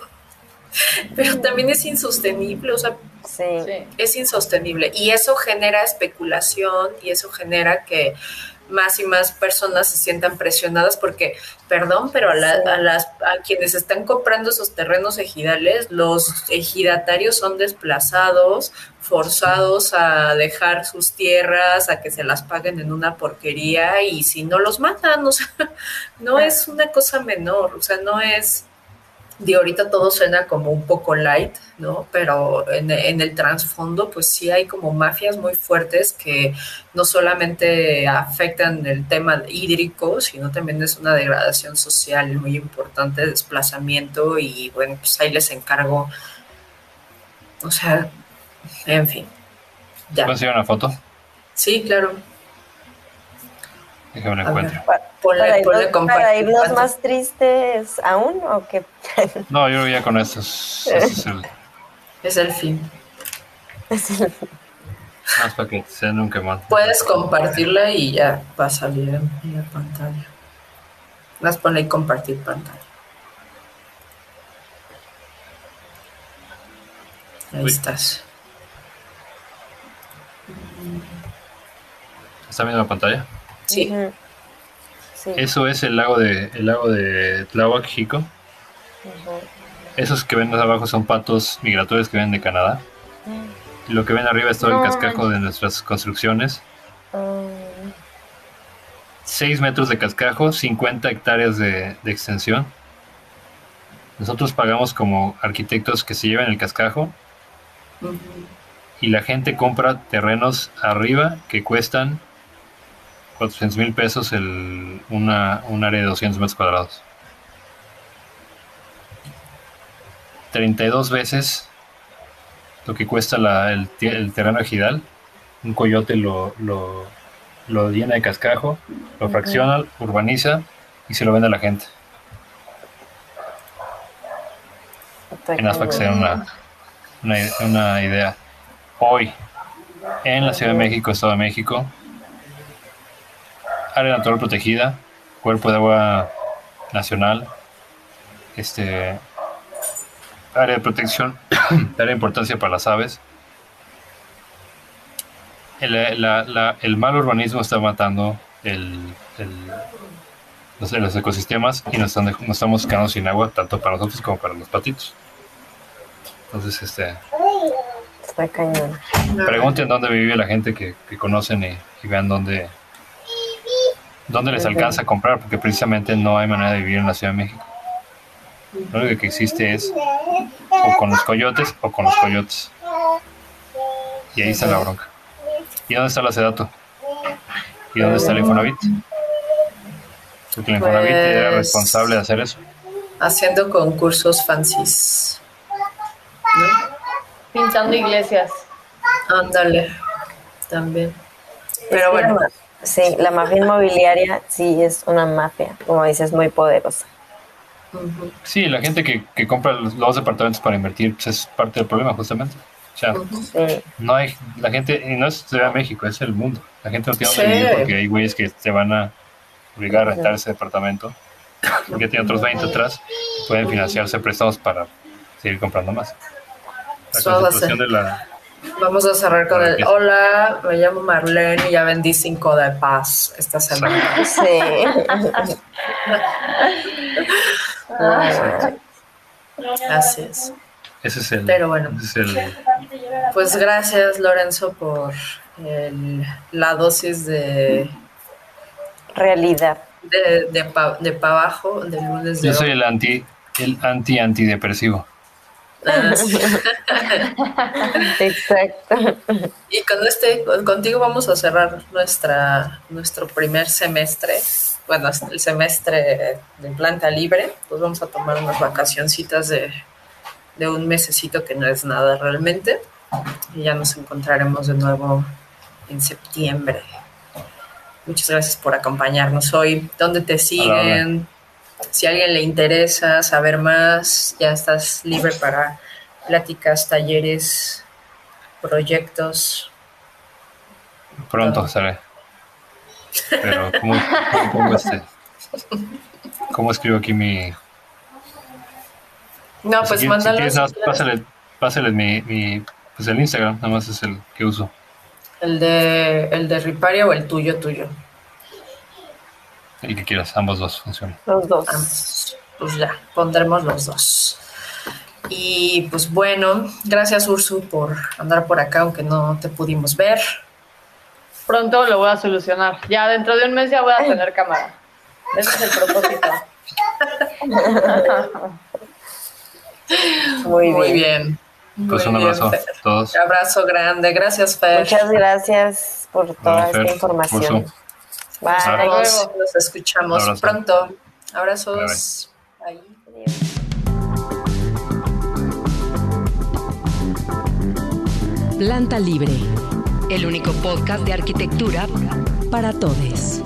pero también es insostenible, o sea. Sí. es insostenible. Y eso genera especulación y eso genera que más y más personas se sientan presionadas porque, perdón, pero a, la- Sí. a las a quienes están comprando esos terrenos ejidales, los ejidatarios son desplazados, forzados a dejar sus tierras, a que se las paguen en una porquería y si no los matan, o sea, *laughs* no es una cosa menor, o sea, no es de ahorita todo suena como un poco light, ¿no? Pero en, en el trasfondo, pues sí hay como mafias muy fuertes que no solamente afectan el tema hídrico, sino también es una degradación social muy importante, desplazamiento y bueno, pues ahí les encargo. O sea, en fin. Ya. ¿Puedo enseñar una foto? Sí, claro. Déjame ver. encuentro. Ponle, para, ponle irnos, para más tristes aún o qué? No, yo ya con esto es, este es el, Es el fin. más para que se nunca más. Puedes compartirla y ya va a salir en la pantalla. Las ponle y compartir pantalla. Ahí Uy. estás. ¿Está viendo la pantalla? Sí. Eso es el lago de, el lago de Tláhuac, Jico. Esos que ven más abajo son patos migratorios que vienen de Canadá. Y lo que ven arriba es todo No el cascajo de nuestras construcciones. Ah, 6 metros de cascajo, 50 hectáreas de, de extensión. Nosotros pagamos como arquitectos que se lleven el cascajo y la gente compra terrenos arriba que cuestan 400 mil pesos el, una, un área de 200 metros cuadrados. 32 veces lo que cuesta la- el, el terreno ejidal. Un coyote lo, lo, lo llena de cascajo, lo fracciona, urbaniza y se lo vende a la gente. En para que se den cañón. una, una, una idea. Hoy, en la Ciudad de México, Estado de México, área natural protegida, cuerpo de agua nacional, este área de protección, *clears throat* área de importancia para las aves. El, la- la- el mal urbanismo está matando el, el- los, los ecosistemas y nos, están nos estamos quedando sin agua, tanto para nosotros como para los patitos. Entonces, este, Está cañón. pregunten dónde vive la gente que, que conocen y, y vean dónde, dónde les alcanza a comprar, porque precisamente no hay manera de vivir en la Ciudad de México. Lo único que existe es o con los coyotes o con los coyotes. Y ahí está la bronca. ¿Y dónde está la sedato? ¿Y dónde está el Infonavit? Porque el Infonavit era Pues- responsable de hacer eso. Haciendo concursos fancies. Pintando iglesias. Ándale. También. Pero bueno. Sí, la mafia inmobiliaria sí es una mafia, como dices, muy poderosa. Sí, la gente que, que compra los, los departamentos para invertir pues, es parte del problema, justamente. O sea, Sí, no hay, la gente, y no es de México, es el mundo. La gente no tiene Sí. vivir porque hay güeyes que te van a obligar a rentar ese departamento. Porque tiene otros 20 atrás, pueden financiarse préstamos para seguir comprando más. La Eso va a concentración de la, Vamos a cerrar con el hola, me llamo Marlene y ya vendí cinco de paz esta semana. sí. *laughs* Así es. ese es el, Pero bueno. ese es el, Pues gracias Lorenzo por el- la dosis de realidad. de, de, pa, de pa' abajo del lunes de yo soy el anti, el anti antidepresivo. Sí. Exacto. Y con este, con- contigo vamos a cerrar nuestra, nuestro primer semestre, bueno, el semestre de planta libre, pues vamos a tomar unas vacacioncitas de, de un mesecito que no es nada realmente, y ya nos encontraremos de nuevo en septiembre. Muchas gracias por acompañarnos hoy. ¿Dónde te siguen? Si a alguien le interesa saber más, ya estás libre para pláticas, talleres, proyectos. Pronto seré. Pero, ¿cómo, cómo pongo este? ¿Cómo escribo aquí mi, No, pues si mándalo. si quieres. pásale, pásale mi, mi, pues el Instagram, nada más es el que uso. El de, el de Riparia o el tuyo, tuyo. El que quieras, ambos dos funcionan. Los dos. Ambos. Pues ya, pondremos los dos. Y pues bueno, gracias Ursu por andar por acá, aunque no te pudimos ver. Pronto lo voy a solucionar. Ya dentro de un mes ya voy a tener cámara. Ese es el propósito. *laughs* Muy, Muy bien. bien. Pues Muy un abrazo bien, a todos. Abrazo grande. Gracias, Fer. Muchas gracias por toda esta información. Bye. Nos, escuchamos Abrazo. pronto. Abrazos. Bye. Planta Libre, el único podcast de arquitectura para todos.